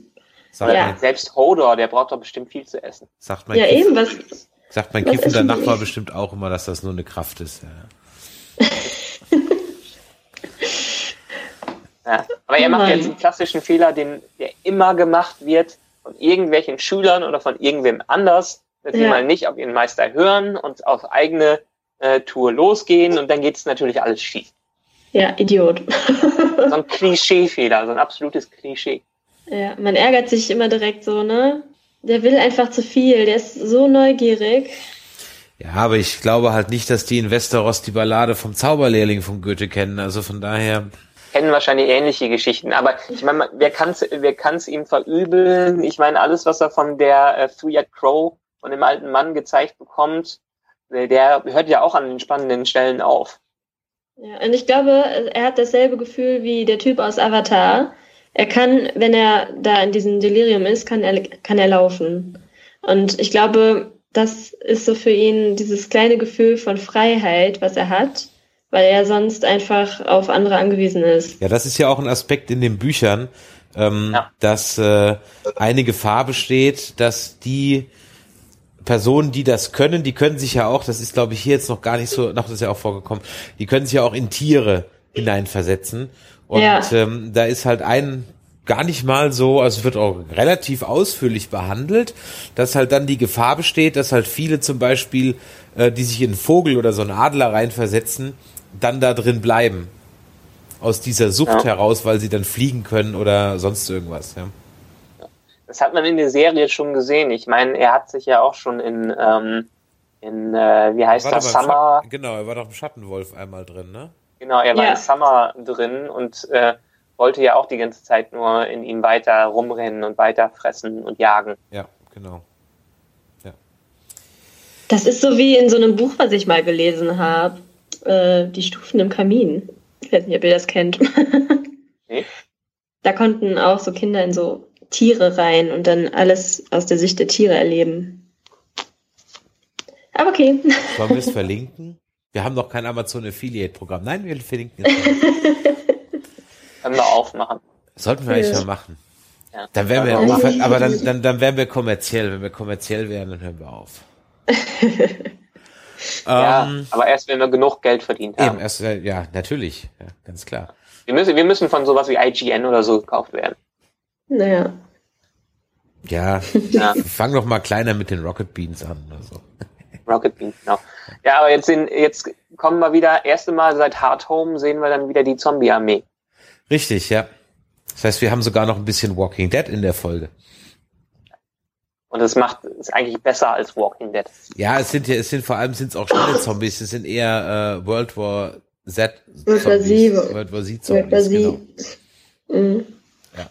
Sagt, Ja. mein, Selbst Hodor, der braucht doch bestimmt viel zu essen. sagt mein, Ja, Kiff, eben, was, sagt mein was die? Nachbar bestimmt auch immer, dass das nur eine Kraft ist. Ja. Ja. Aber er macht Nein. jetzt einen klassischen Fehler, den der immer gemacht wird von irgendwelchen Schülern oder von irgendwem anders, dass sie Ja. mal nicht auf ihren Meister hören und auf eigene äh, Tour losgehen und dann geht es natürlich alles schief. ja, Idiot. So ein Klischeefehler, so ein absolutes Klischee. Ja, man ärgert sich immer direkt so, ne? Der will einfach zu viel, der ist so neugierig. ja, aber ich glaube halt nicht, dass die in Westeros die Ballade vom Zauberlehrling von Goethe kennen. Also von daher, Kennen wahrscheinlich ähnliche Geschichten, aber ich meine, wer kann's, wer kann's ihm verübeln? Ich meine, alles, was er von der äh, Three-Eyed Crow, von dem alten Mann gezeigt bekommt, äh, der hört ja auch an den spannenden Stellen auf. Ja, und ich glaube, er hat dasselbe Gefühl wie der Typ aus Avatar. Er kann, wenn er da in diesem Delirium ist, kann er, kann er laufen. Und ich glaube, das ist so für ihn dieses kleine Gefühl von Freiheit, was er hat, weil er sonst einfach auf andere angewiesen ist. ja, das ist ja auch ein Aspekt in den Büchern, ähm, Ja. dass äh, eine Gefahr besteht, dass die Personen, die das können, die können sich ja auch, das ist glaube ich hier jetzt noch gar nicht so, noch das ist ja auch vorgekommen, die können sich ja auch in Tiere hineinversetzen. Und Ja. ähm, da ist halt ein gar nicht mal so, also es wird auch relativ ausführlich behandelt, dass halt dann die Gefahr besteht, dass halt viele zum Beispiel, äh, die sich in einen Vogel oder so einen Adler reinversetzen, dann da drin bleiben. Aus dieser Sucht Ja. heraus, weil sie dann fliegen können oder sonst irgendwas. Ja. das hat man in der Serie schon gesehen. Ich meine, er hat sich ja auch schon in, ähm, in äh, wie heißt das, Summer. Schatten, genau, er war doch im Schattenwolf einmal drin, ne? Genau, er war ja. in Summer drin und äh, wollte ja auch die ganze Zeit nur in ihm weiter rumrennen und weiter fressen und jagen. Ja, genau. Ja. Das ist so wie in so einem Buch, was ich mal gelesen habe. Äh, die Stufen im Kamin. Ich weiß nicht, ob ihr das kennt. nee. Da konnten auch so Kinder in so Tiere rein und dann alles aus der Sicht der Tiere erleben. Aber okay. Sollen wir es verlinken? Wir haben noch kein Amazon Affiliate Programm. Nein, wir verlinken es. Können wir aufmachen. Sollten wir eigentlich ja. mal machen. Ja. Dann wären wir, ja. aber dann, dann, dann wären wir kommerziell. Wenn wir kommerziell wären, dann hören wir auf. ja, ähm, aber erst, wenn wir genug Geld verdient haben. Eben, erst, äh, ja, natürlich. Ja, ganz klar. Wir müssen, wir müssen von sowas wie IGN oder so gekauft werden. Naja. Ja, ja. fang doch mal kleiner mit den Rocket Beans an oder so. Rocket Beans, genau. Ja, aber jetzt, sind, jetzt kommen wir wieder, erste Mal seit Hard Home sehen wir dann wieder die Zombie-Armee. Richtig, ja. Das heißt, wir haben sogar noch ein bisschen Walking Dead in der Folge. Und es macht es eigentlich besser als Walking Dead. Ja, es sind ja, es sind vor allem sind es auch schnelle Zombies. Es sind eher äh, World War Z Zombies. World War Z. World War Z Zombies. World War Z. Genau. Mhm. Ja.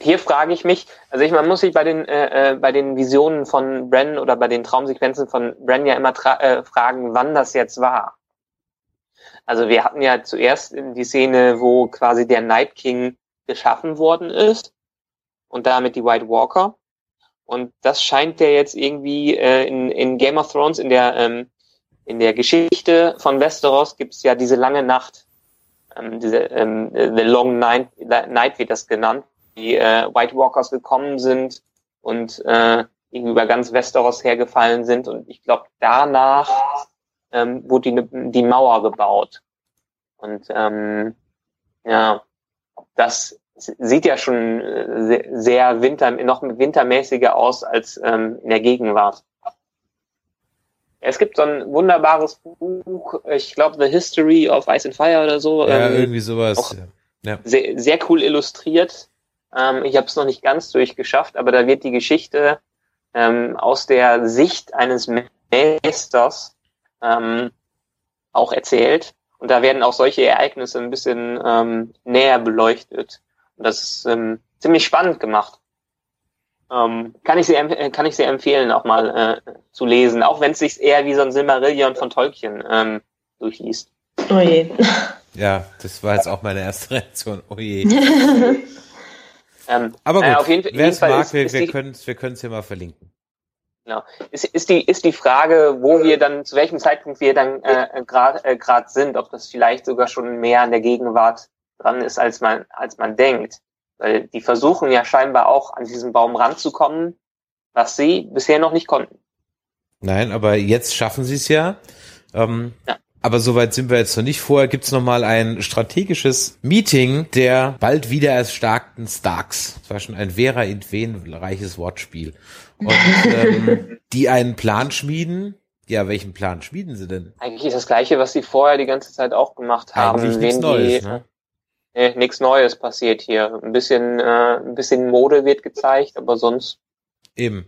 Hier frage ich mich, also ich man muss sich bei den äh, äh, bei den Visionen von Bren oder bei den Traumsequenzen von Bren ja immer äh, fragen, wann das jetzt war. Also wir hatten ja zuerst die Szene, wo quasi der Night King geschaffen worden ist und damit die White Walker. Und das scheint ja jetzt irgendwie äh, in, in Game of Thrones, in der, ähm, in der Geschichte von Westeros gibt es ja diese lange Nacht, ähm, diese ähm, The Long Night, Night wird das genannt, die äh, White Walkers gekommen sind und äh, irgendwie über ganz Westeros hergefallen sind. Und ich glaube, danach ähm, wurde die, die Mauer gebaut. Und ähm, ja, das sieht ja schon äh, sehr winter, noch wintermäßiger aus als ähm, in der Gegenwart. Es gibt so ein wunderbares Buch, ich glaube The History of Ice and Fire oder so. Ja, ähm, irgendwie sowas. Ja. Sehr, sehr cool illustriert. Ähm, ich habe es noch nicht ganz durchgeschafft, aber da wird die Geschichte ähm, aus der Sicht eines Meisters ähm, auch erzählt. Und da werden auch solche Ereignisse ein bisschen ähm, näher beleuchtet. Und das ist ähm, ziemlich spannend gemacht. Ähm, kann ich sehr kann ich sehr empfehlen, auch mal äh, zu lesen, auch wenn es sich eher wie so ein Silmarillion von Tolkien ähm, durchliest. Oh je. Ja, das war jetzt auch meine erste Reaktion. Oh je. ähm, Aber gut, äh, auf jeden, wer es mag, ist, wir, ist wir können es wir hier mal verlinken. Genau. Ist, ist, die, ist die Frage, wo wir dann, zu welchem Zeitpunkt wir dann äh, gerade äh, grad sind, ob das vielleicht sogar schon mehr an der Gegenwart dran ist, als man, als man denkt. Weil die versuchen ja scheinbar auch an diesen Baum ranzukommen, was sie bisher noch nicht konnten. Nein, aber jetzt schaffen sie es ja. Ähm, ja. Aber soweit sind wir jetzt noch nicht. Vorher gibt's noch mal ein strategisches Meeting der bald wieder erstarkten Starks. Das war schon ein Vera in Ven reiches Wortspiel. Und ähm, die einen Plan schmieden. Ja, welchen Plan schmieden sie denn? Eigentlich das gleiche, was sie vorher die ganze Zeit auch gemacht haben. Eigentlich nichts Neues, ne? Nee, nichts Neues passiert hier. Ein bisschen, äh, ein bisschen Mode wird gezeigt, aber sonst Eben.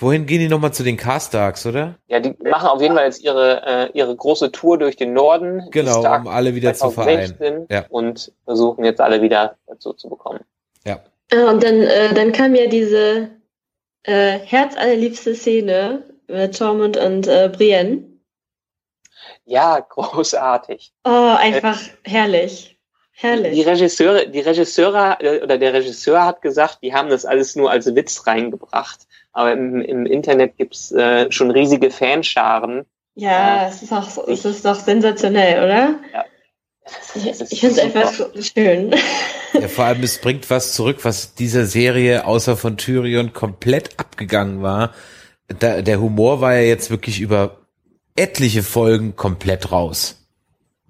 Wohin gehen die nochmal zu den Carstarks, oder? Ja, die machen auf jeden Fall jetzt ihre, äh, ihre große Tour durch den Norden. Genau, um alle wieder zu vereinen. Ja. Und versuchen jetzt alle wieder dazu zu bekommen. Ja. Ah, und dann, äh, dann kam ja diese äh, herzallerliebste Szene mit Tormund und äh, Brienne. Ja, großartig. Oh, einfach äh, herrlich. Herrlich. Die Regisseure, die Regisseure äh, oder der Regisseur hat gesagt, die haben das alles nur als Witz reingebracht. Aber im, im Internet gibt's äh, schon riesige Fanscharen. Ja, äh, es, ist auch, es ist doch sensationell, oder? Ja. Ich, ich finde es einfach so schön. Ja, vor allem, es bringt was zurück, was dieser Serie außer von Tyrion komplett abgegangen war. Da, der Humor war ja jetzt wirklich über etliche Folgen komplett raus.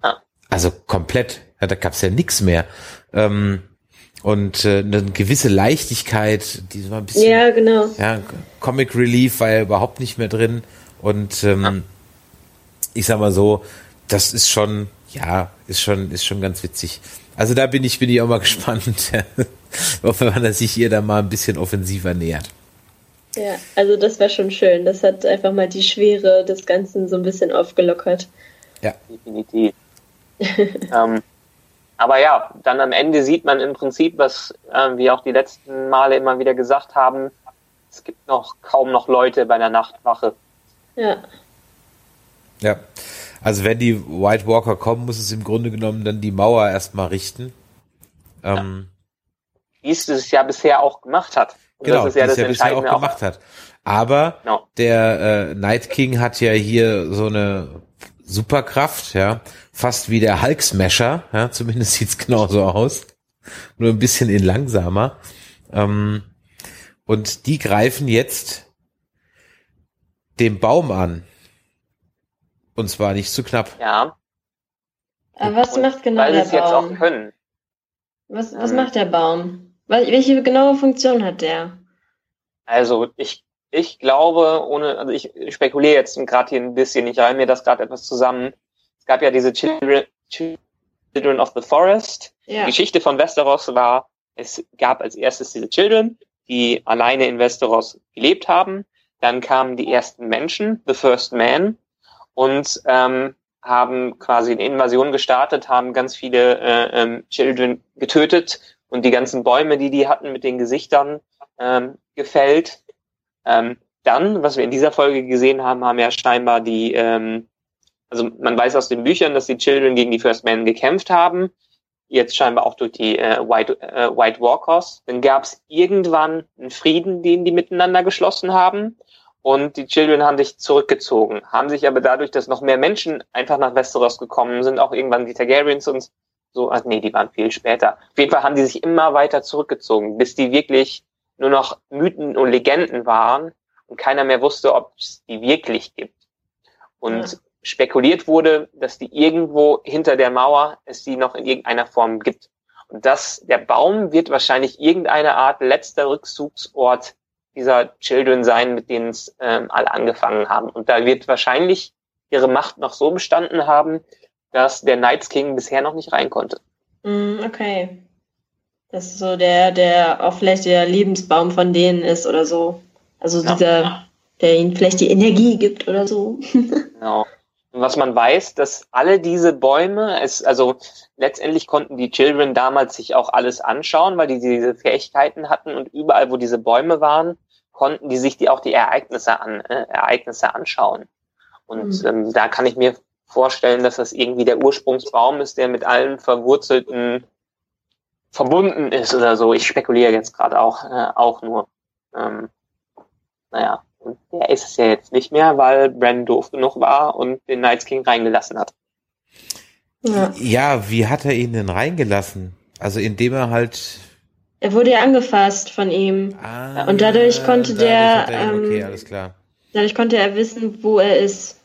Ja. Also komplett. Ja, da gab's ja nix mehr. Ähm, und äh, eine gewisse Leichtigkeit, die war ein bisschen. Ja, genau. Ja, Comic Relief war ja überhaupt nicht mehr drin. Und ähm, ja. ich sag mal so, das ist schon, ja, ist schon, ist schon ganz witzig. Also da bin ich, bin ich auch mal gespannt. wenn er sich ihr da mal ein bisschen offensiver nähert. Ja, also das wäre schon schön. Das hat einfach mal die Schwere des Ganzen so ein bisschen aufgelockert. Ja. Definitiv. ähm, aber ja, dann am Ende sieht man im Prinzip, was äh, wir auch die letzten Male immer wieder gesagt haben, es gibt noch kaum noch Leute bei der Nachtwache. Ja. Ja. Also wenn die White Walker kommen, muss es im Grunde genommen dann die Mauer erstmal richten. Ähm, Wie es das ja bisher auch gemacht hat. Und genau, das ist ja das, ja bisher auch gemacht hat. Aber genau. der äh, Night King hat ja hier so eine Superkraft, ja, fast wie der Hulk Smasher, ja, zumindest sieht's genauso aus, nur ein bisschen in langsamer. Ähm, und die greifen jetzt den Baum an. Und zwar nicht zu knapp. Ja. Aber was und macht genau weil der Baum? Weil jetzt auch können. Was, was ähm, macht der Baum? Welche genaue Funktion hat der? Also ich, ich glaube, ohne, also ich spekuliere jetzt gerade hier ein bisschen, ich reihe mir das gerade etwas zusammen. Es gab ja diese Children, Children of the Forest. Ja. Die Geschichte von Westeros war, es gab als erstes diese Children, die alleine in Westeros gelebt haben. Dann kamen die ersten Menschen, the first man, und ähm, haben quasi eine Invasion gestartet, haben ganz viele äh, ähm, Children getötet und die ganzen Bäume, die die hatten mit den Gesichtern ähm, gefällt. Ähm, dann, was wir in dieser Folge gesehen haben, haben ja scheinbar die, ähm, also man weiß aus den Büchern, dass die Children gegen die First Men gekämpft haben, jetzt scheinbar auch durch die äh, White, äh, White Walkers. Dann gab es irgendwann einen Frieden, den die miteinander geschlossen haben und die Children haben sich zurückgezogen, haben sich aber dadurch, dass noch mehr Menschen einfach nach Westeros gekommen sind, auch irgendwann die Targaryens und so, ach nee, die waren viel später. Auf jeden Fall haben die sich immer weiter zurückgezogen, bis die wirklich nur noch Mythen und Legenden waren und keiner mehr wusste, ob es die wirklich gibt. Und ja. spekuliert wurde, dass die irgendwo hinter der Mauer es die noch in irgendeiner Form gibt. Und das, der Baum wird wahrscheinlich irgendeine Art letzter Rückzugsort dieser Children sein, mit denen es ähm, alle angefangen haben. Und da wird wahrscheinlich ihre Macht noch so bestanden haben, dass der Knights King bisher noch nicht rein konnte. Mm, okay. Das ist so der, der auch vielleicht der Lebensbaum von denen ist oder so. Also ja. dieser, der ihnen vielleicht die Energie gibt oder so. genau. Und was man weiß, dass alle diese Bäume, es, also letztendlich konnten die Children damals sich auch alles anschauen, weil die diese Fähigkeiten hatten und überall, wo diese Bäume waren, konnten die sich die auch die Ereignisse an äh, Ereignisse anschauen. Und mhm. ähm, da kann ich mir vorstellen, dass das irgendwie der Ursprungsbaum ist, der mit allen verwurzelten verbunden ist oder so. Ich spekuliere jetzt gerade auch äh, auch nur. Ähm, naja, und der ist es ja jetzt nicht mehr, weil Bran doof genug war und den Knights King reingelassen hat. Ja. ja, wie hat er ihn denn reingelassen? Also indem er halt er wurde ja angefasst von ihm. Ah, und dadurch konnte der. Ähm, okay, alles klar. Dadurch konnte er wissen, wo er ist.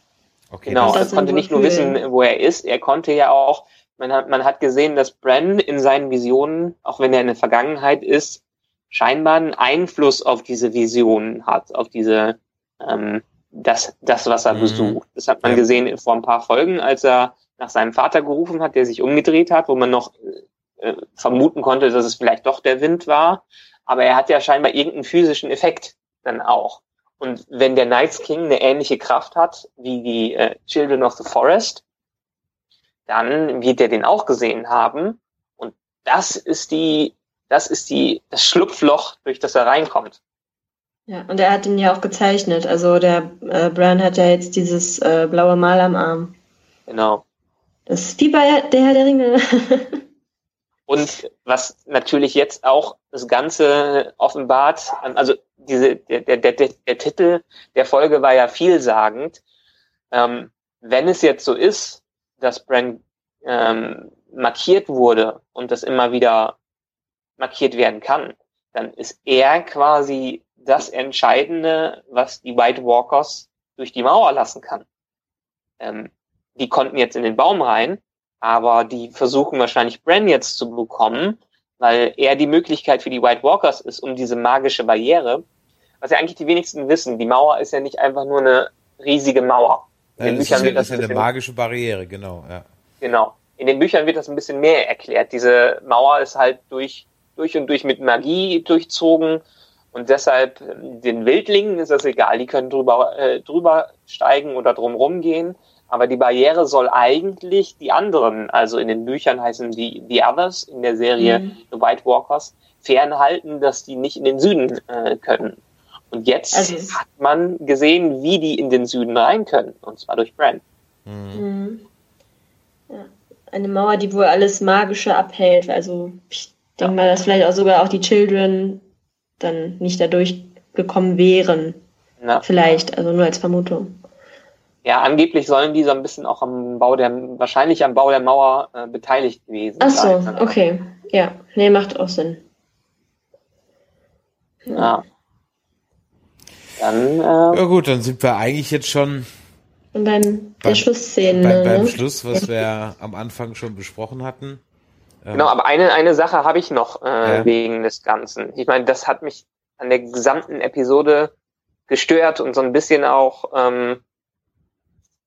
Okay, genau, er konnte nicht nur wissen, wo er ist, er konnte ja auch, man hat, man hat gesehen, dass Bran in seinen Visionen, auch wenn er in der Vergangenheit ist, scheinbar einen Einfluss auf diese Visionen hat, auf diese, ähm, das, das, was er mhm. besucht. Das hat man ja. gesehen vor ein paar Folgen, als er nach seinem Vater gerufen hat, der sich umgedreht hat, wo man noch äh, vermuten konnte, dass es vielleicht doch der Wind war. Aber er hat ja scheinbar irgendeinen physischen Effekt dann auch. Und wenn der Knights King eine ähnliche Kraft hat wie die äh, Children of the Forest, dann wird er den auch gesehen haben. Und das ist die, das ist die, das Schlupfloch, durch das er reinkommt. Ja, und er hat ihn ja auch gezeichnet. Also der äh, Bran hat ja jetzt dieses äh, blaue Mal am Arm. Genau. Das ist wie bei der Herr der Ringe. Und was natürlich jetzt auch das Ganze offenbart, also diese, der, der, der, der Titel der Folge war ja vielsagend. Ähm, wenn es jetzt so ist, dass Bran ähm, markiert wurde und das immer wieder markiert werden kann, dann ist er quasi das Entscheidende, was die White Walkers durch die Mauer lassen kann. Ähm, die konnten jetzt in den Baum rein, aber die versuchen wahrscheinlich Bran jetzt zu bekommen, weil er die Möglichkeit für die White Walkers ist, um diese magische Barriere. Was ja eigentlich die wenigsten wissen, die Mauer ist ja nicht einfach nur eine riesige Mauer. In den ja, Büchern wird das ist ja eine magische Barriere, genau, ja. Genau. In den Büchern wird das ein bisschen mehr erklärt. Diese Mauer ist halt durch durch und durch mit Magie durchzogen und deshalb ähm, den Wildlingen ist das egal, die können drüber, äh, drüber steigen oder drumrum gehen. Aber die Barriere soll eigentlich die anderen, also in den Büchern heißen die The Others, in der Serie mhm. The White Walkers, fernhalten, dass die nicht in den Süden äh, können. Und jetzt also hat man gesehen, wie die in den Süden rein können, und zwar durch Bran. Mhm. mhm. Ja. Eine Mauer, die wohl alles Magische abhält. Also ich denke ja. mal, dass vielleicht auch sogar auch die Children dann nicht dadurch gekommen wären. Ja. Vielleicht, also nur als Vermutung. Ja, angeblich sollen die so ein bisschen auch am Bau der, wahrscheinlich am Bau der Mauer äh, beteiligt gewesen Ach so, sein. okay. Ja, nee, macht auch Sinn. Ja. Dann, äh, ja gut, dann sind wir eigentlich jetzt schon und beim der Schlussszene. Beim, beim ne? Schluss, was wir am Anfang schon besprochen hatten. Ähm, genau, aber eine, eine Sache habe ich noch äh, ja. wegen des Ganzen. Ich meine, das hat mich an der gesamten Episode gestört und so ein bisschen auch ähm,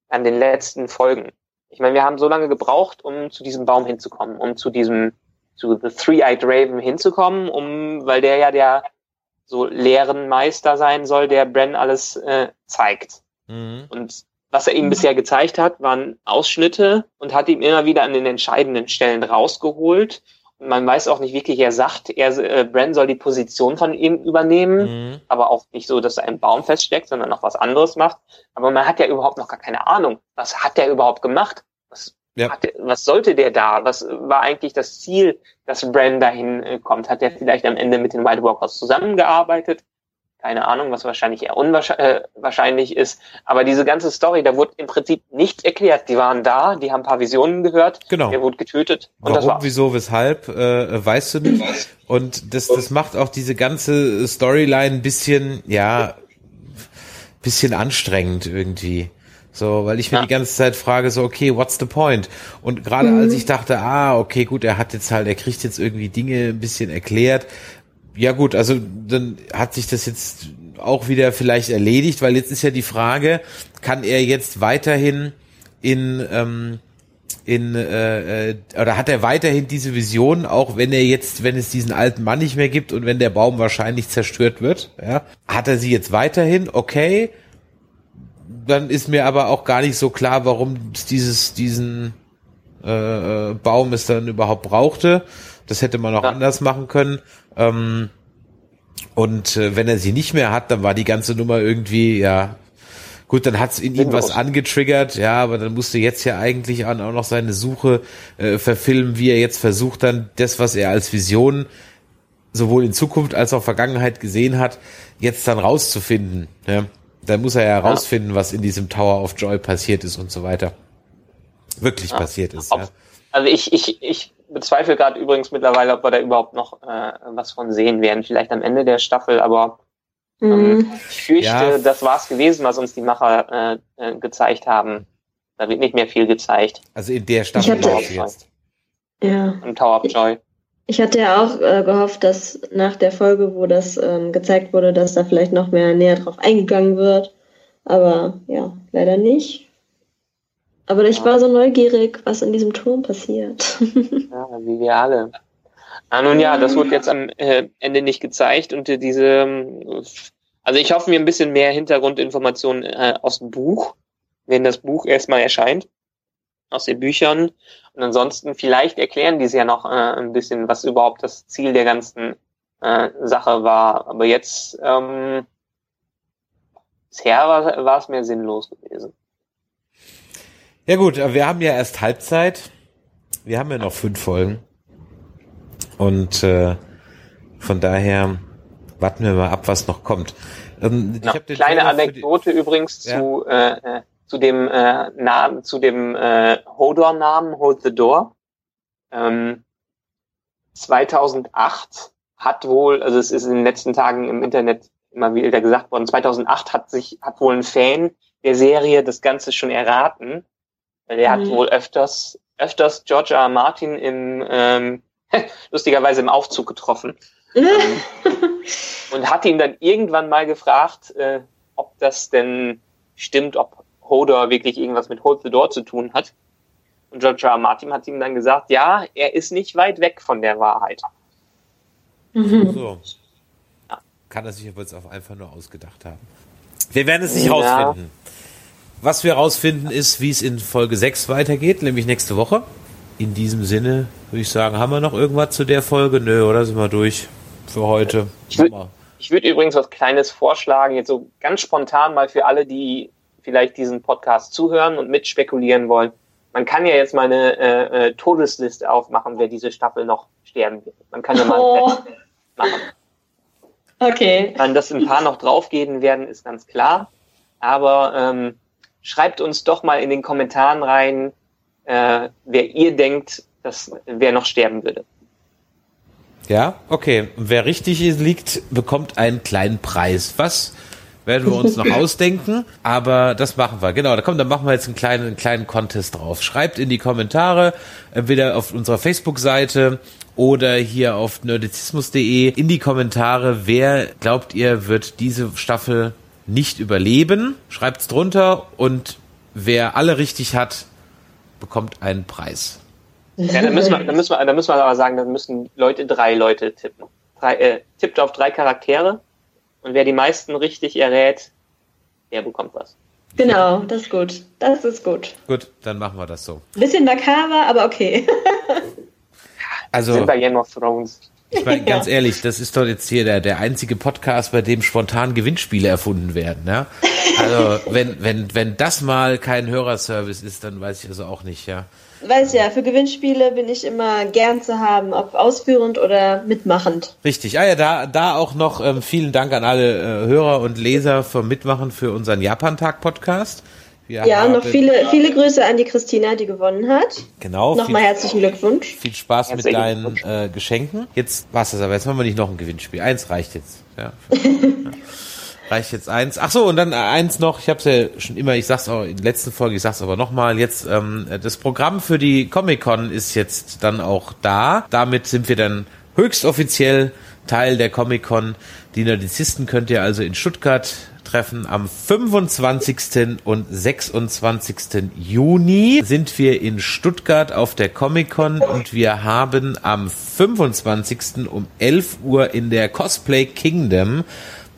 an den letzten Folgen. Ich meine, wir haben so lange gebraucht, um zu diesem Baum hinzukommen, um zu diesem, zu The Three-Eyed Raven hinzukommen, um, weil der ja der so leeren Meister sein soll, der Bren alles äh, zeigt. Mhm. Und was er ihm bisher gezeigt hat, waren Ausschnitte und hat ihm immer wieder an den entscheidenden Stellen rausgeholt. Und man weiß auch nicht wirklich, er sagt, er, äh, Bren soll die Position von ihm übernehmen, mhm. aber auch nicht so, dass er im Baum feststeckt, sondern noch was anderes macht. Aber man hat ja überhaupt noch gar keine Ahnung. Was hat der überhaupt gemacht? Was, ja. der, was sollte der da? Was war eigentlich das Ziel, dass Bren dahin äh, kommt? Hat der vielleicht am Ende mit den White Walkers zusammengearbeitet? keine Ahnung, was wahrscheinlich eher unwahrscheinlich äh, ist. Aber diese ganze Story, da wurde im Prinzip nichts erklärt. Die waren da, die haben ein paar Visionen gehört, genau. der wurde getötet. Und Warum, das war's. wieso, weshalb, äh, weißt du nicht. Und das, das macht auch diese ganze Storyline ein bisschen, ja, bisschen anstrengend irgendwie. So, weil ich mir ja. die ganze Zeit frage, so, okay, what's the point? Und gerade mhm. als ich dachte, ah, okay, gut, er hat jetzt halt, er kriegt jetzt irgendwie Dinge ein bisschen erklärt, ja gut, also dann hat sich das jetzt auch wieder vielleicht erledigt, weil jetzt ist ja die Frage, kann er jetzt weiterhin in ähm, in äh, äh, oder hat er weiterhin diese Vision, auch wenn er jetzt, wenn es diesen alten Mann nicht mehr gibt und wenn der Baum wahrscheinlich zerstört wird, ja, hat er sie jetzt weiterhin? Okay, dann ist mir aber auch gar nicht so klar, warum es dieses diesen äh, äh Baum es dann überhaupt brauchte. Das hätte man auch ja. anders machen können. Ähm, und äh, wenn er sie nicht mehr hat, dann war die ganze Nummer irgendwie, ja, gut, dann hat's in ihm was angetriggert, ja, aber dann musste jetzt ja eigentlich auch noch seine Suche äh, verfilmen, wie er jetzt versucht dann das, was er als Vision sowohl in Zukunft als auch Vergangenheit gesehen hat, jetzt dann rauszufinden. Ja. Dann muss er ja rausfinden, was in diesem Tower of Joy passiert ist und so weiter. Wirklich ja. passiert ist. Ja. Also ich, ich, ich bezweifle gerade übrigens mittlerweile, ob wir da überhaupt noch äh, was von sehen werden. Vielleicht am Ende der Staffel, aber ähm, mhm. ich fürchte, ja. das war's gewesen, was uns die Macher äh, äh, gezeigt haben. Da wird nicht mehr viel gezeigt. Also in der Staffel hatte, jetzt. Ja. Im Tower of Joy. Ich hatte ja auch äh, gehofft, dass nach der Folge, wo das ähm, gezeigt wurde, dass da vielleicht noch mehr näher drauf eingegangen wird. Aber ja, leider nicht. Aber ich war so neugierig, was in diesem Turm passiert. ja, wie wir alle. Ah, nun ja, das wurde jetzt am äh, Ende nicht gezeigt und äh, diese, ähm, also ich hoffe mir ein bisschen mehr Hintergrundinformationen äh, aus dem Buch, wenn das Buch erstmal erscheint, aus den Büchern. Und ansonsten vielleicht erklären die es ja noch äh, ein bisschen, was überhaupt das Ziel der ganzen äh, Sache war. Aber jetzt, ähm, bisher war, es mir sinnlos gewesen. Ja gut, wir haben ja erst Halbzeit. Wir haben ja noch fünf Folgen. Und äh, von daher warten wir mal ab, was noch kommt. Ähm, noch kleine Anekdote übrigens ja. zu, äh, äh, zu dem äh, Namen, zu dem äh, Hodor-Namen Hold the Door. Ähm, 2008 hat wohl, also es ist in den letzten Tagen im Internet immer wieder gesagt worden, 2008 hat sich, hat wohl ein Fan der Serie das Ganze schon erraten er mhm. hat wohl öfters, öfters George R. R. Martin im, ähm, lustigerweise im Aufzug getroffen. ähm, und hat ihn dann irgendwann mal gefragt, äh, ob das denn stimmt, ob Hodor wirklich irgendwas mit Hold the Door zu tun hat. Und George R. R. Martin hat ihm dann gesagt, ja, er ist nicht weit weg von der Wahrheit. Mhm. So. Kann er sich aber jetzt auch einfach nur ausgedacht haben. Wir werden es nicht ja. rausfinden. Was wir rausfinden ist, wie es in Folge 6 weitergeht, nämlich nächste Woche. In diesem Sinne würde ich sagen, haben wir noch irgendwas zu der Folge? Nö, oder sind wir durch für heute? Ich würde würd übrigens was Kleines vorschlagen, jetzt so ganz spontan mal für alle, die vielleicht diesen Podcast zuhören und mitspekulieren wollen. Man kann ja jetzt mal eine äh, äh, Todesliste aufmachen, wer diese Staffel noch sterben wird. Man kann ja mal oh. machen. Okay. Dann, dass ein paar noch draufgehen werden, ist ganz klar. Aber ähm, schreibt uns doch mal in den Kommentaren rein, äh, wer ihr denkt, dass wer noch sterben würde. Ja, okay. Wer richtig liegt, bekommt einen kleinen Preis. Was werden wir uns noch ausdenken, aber das machen wir. Genau, da kommt, dann machen wir jetzt einen kleinen, einen kleinen Contest drauf. Schreibt in die Kommentare, entweder auf unserer Facebook-Seite oder hier auf nerdizismus.de in die Kommentare, wer glaubt ihr wird diese Staffel nicht überleben? Schreibt's drunter und wer alle richtig hat, bekommt einen Preis. Ja, dann müssen wir, dann müssen wir, dann müssen wir aber sagen, dann müssen Leute drei Leute tippen. Drei, äh, tippt auf drei Charaktere und wer die meisten richtig errät, der bekommt was. Genau, das ist gut. Das ist gut. Gut, dann machen wir das so. Bisschen makaber, aber okay. also, sind bei Game of Thrones. Ich meine, ganz ehrlich, das ist doch jetzt hier der, der einzige Podcast, bei dem spontan Gewinnspiele erfunden werden. Ja? Also wenn, wenn, wenn das mal kein Hörerservice ist, dann weiß ich also auch nicht, ja. Weiß ja, für Gewinnspiele bin ich immer gern zu haben, ob ausführend oder mitmachend. Richtig. Ah ja, da, da auch noch ähm, vielen Dank an alle äh, Hörer und Leser vom Mitmachen für unseren Japan-Tag-Podcast. Wir ja, noch viele, viele Grüße an die Christina, die gewonnen hat. Genau. Nochmal herzlichen Glückwunsch. Viel Spaß mit deinen äh, Geschenken. Jetzt war's das aber. Jetzt machen wir nicht noch ein Gewinnspiel. Eins reicht jetzt. Ja, ja. Reicht jetzt eins. Ach so, und dann eins noch. Ich habe es ja schon immer, ich sag's auch in der letzten Folge, ich sag's aber nochmal. Jetzt ähm, das Programm für die Comic Con ist jetzt dann auch da. Damit sind wir dann höchst offiziell Teil der Comic Con. Die Nerdizisten könnt ihr also in Stuttgart treffen. Am 25. und 26. Juni sind wir in Stuttgart auf der Comic-Con und wir haben am 25. um 11 Uhr in der Cosplay Kingdom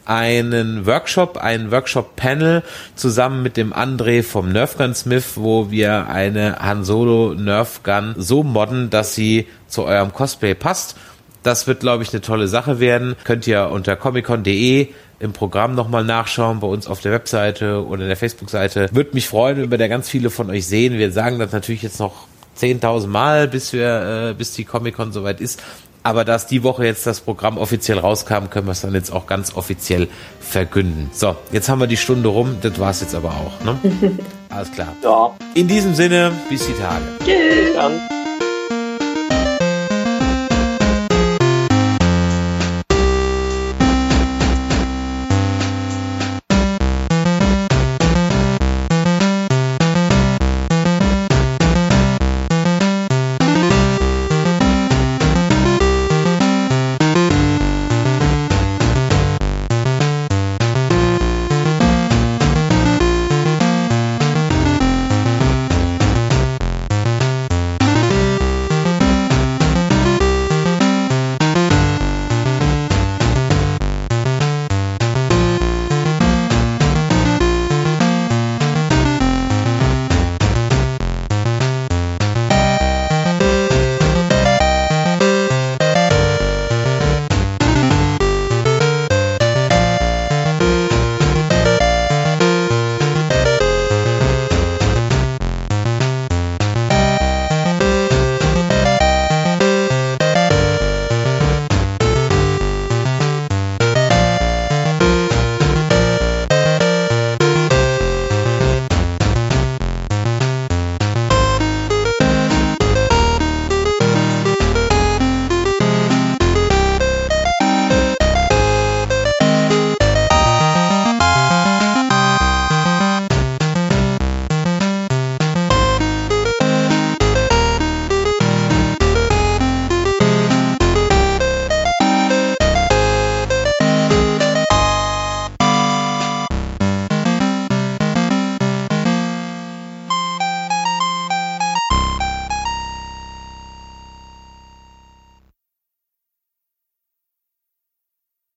einen Workshop, ein Workshop-Panel zusammen mit dem André vom Nerfgun Smith, wo wir eine Han Solo Nerfgun so modden, dass sie zu eurem Cosplay passt. Das wird, glaube ich, eine tolle Sache werden. Könnt ihr unter comiccon.de im Programm nochmal nachschauen, bei uns auf der Webseite oder in der Facebook-Seite. Würde mich freuen, wenn wir da ganz viele von euch sehen. Wir sagen das natürlich jetzt noch 10.000 Mal, bis wir, äh, bis die Comic-Con soweit ist. Aber dass die Woche jetzt das Programm offiziell rauskam, können wir es dann jetzt auch ganz offiziell verkünden. So, jetzt haben wir die Stunde rum. Das war es jetzt aber auch. Ne? Alles klar. Ja. In diesem Sinne, bis die Tage. Tschüss. Dann.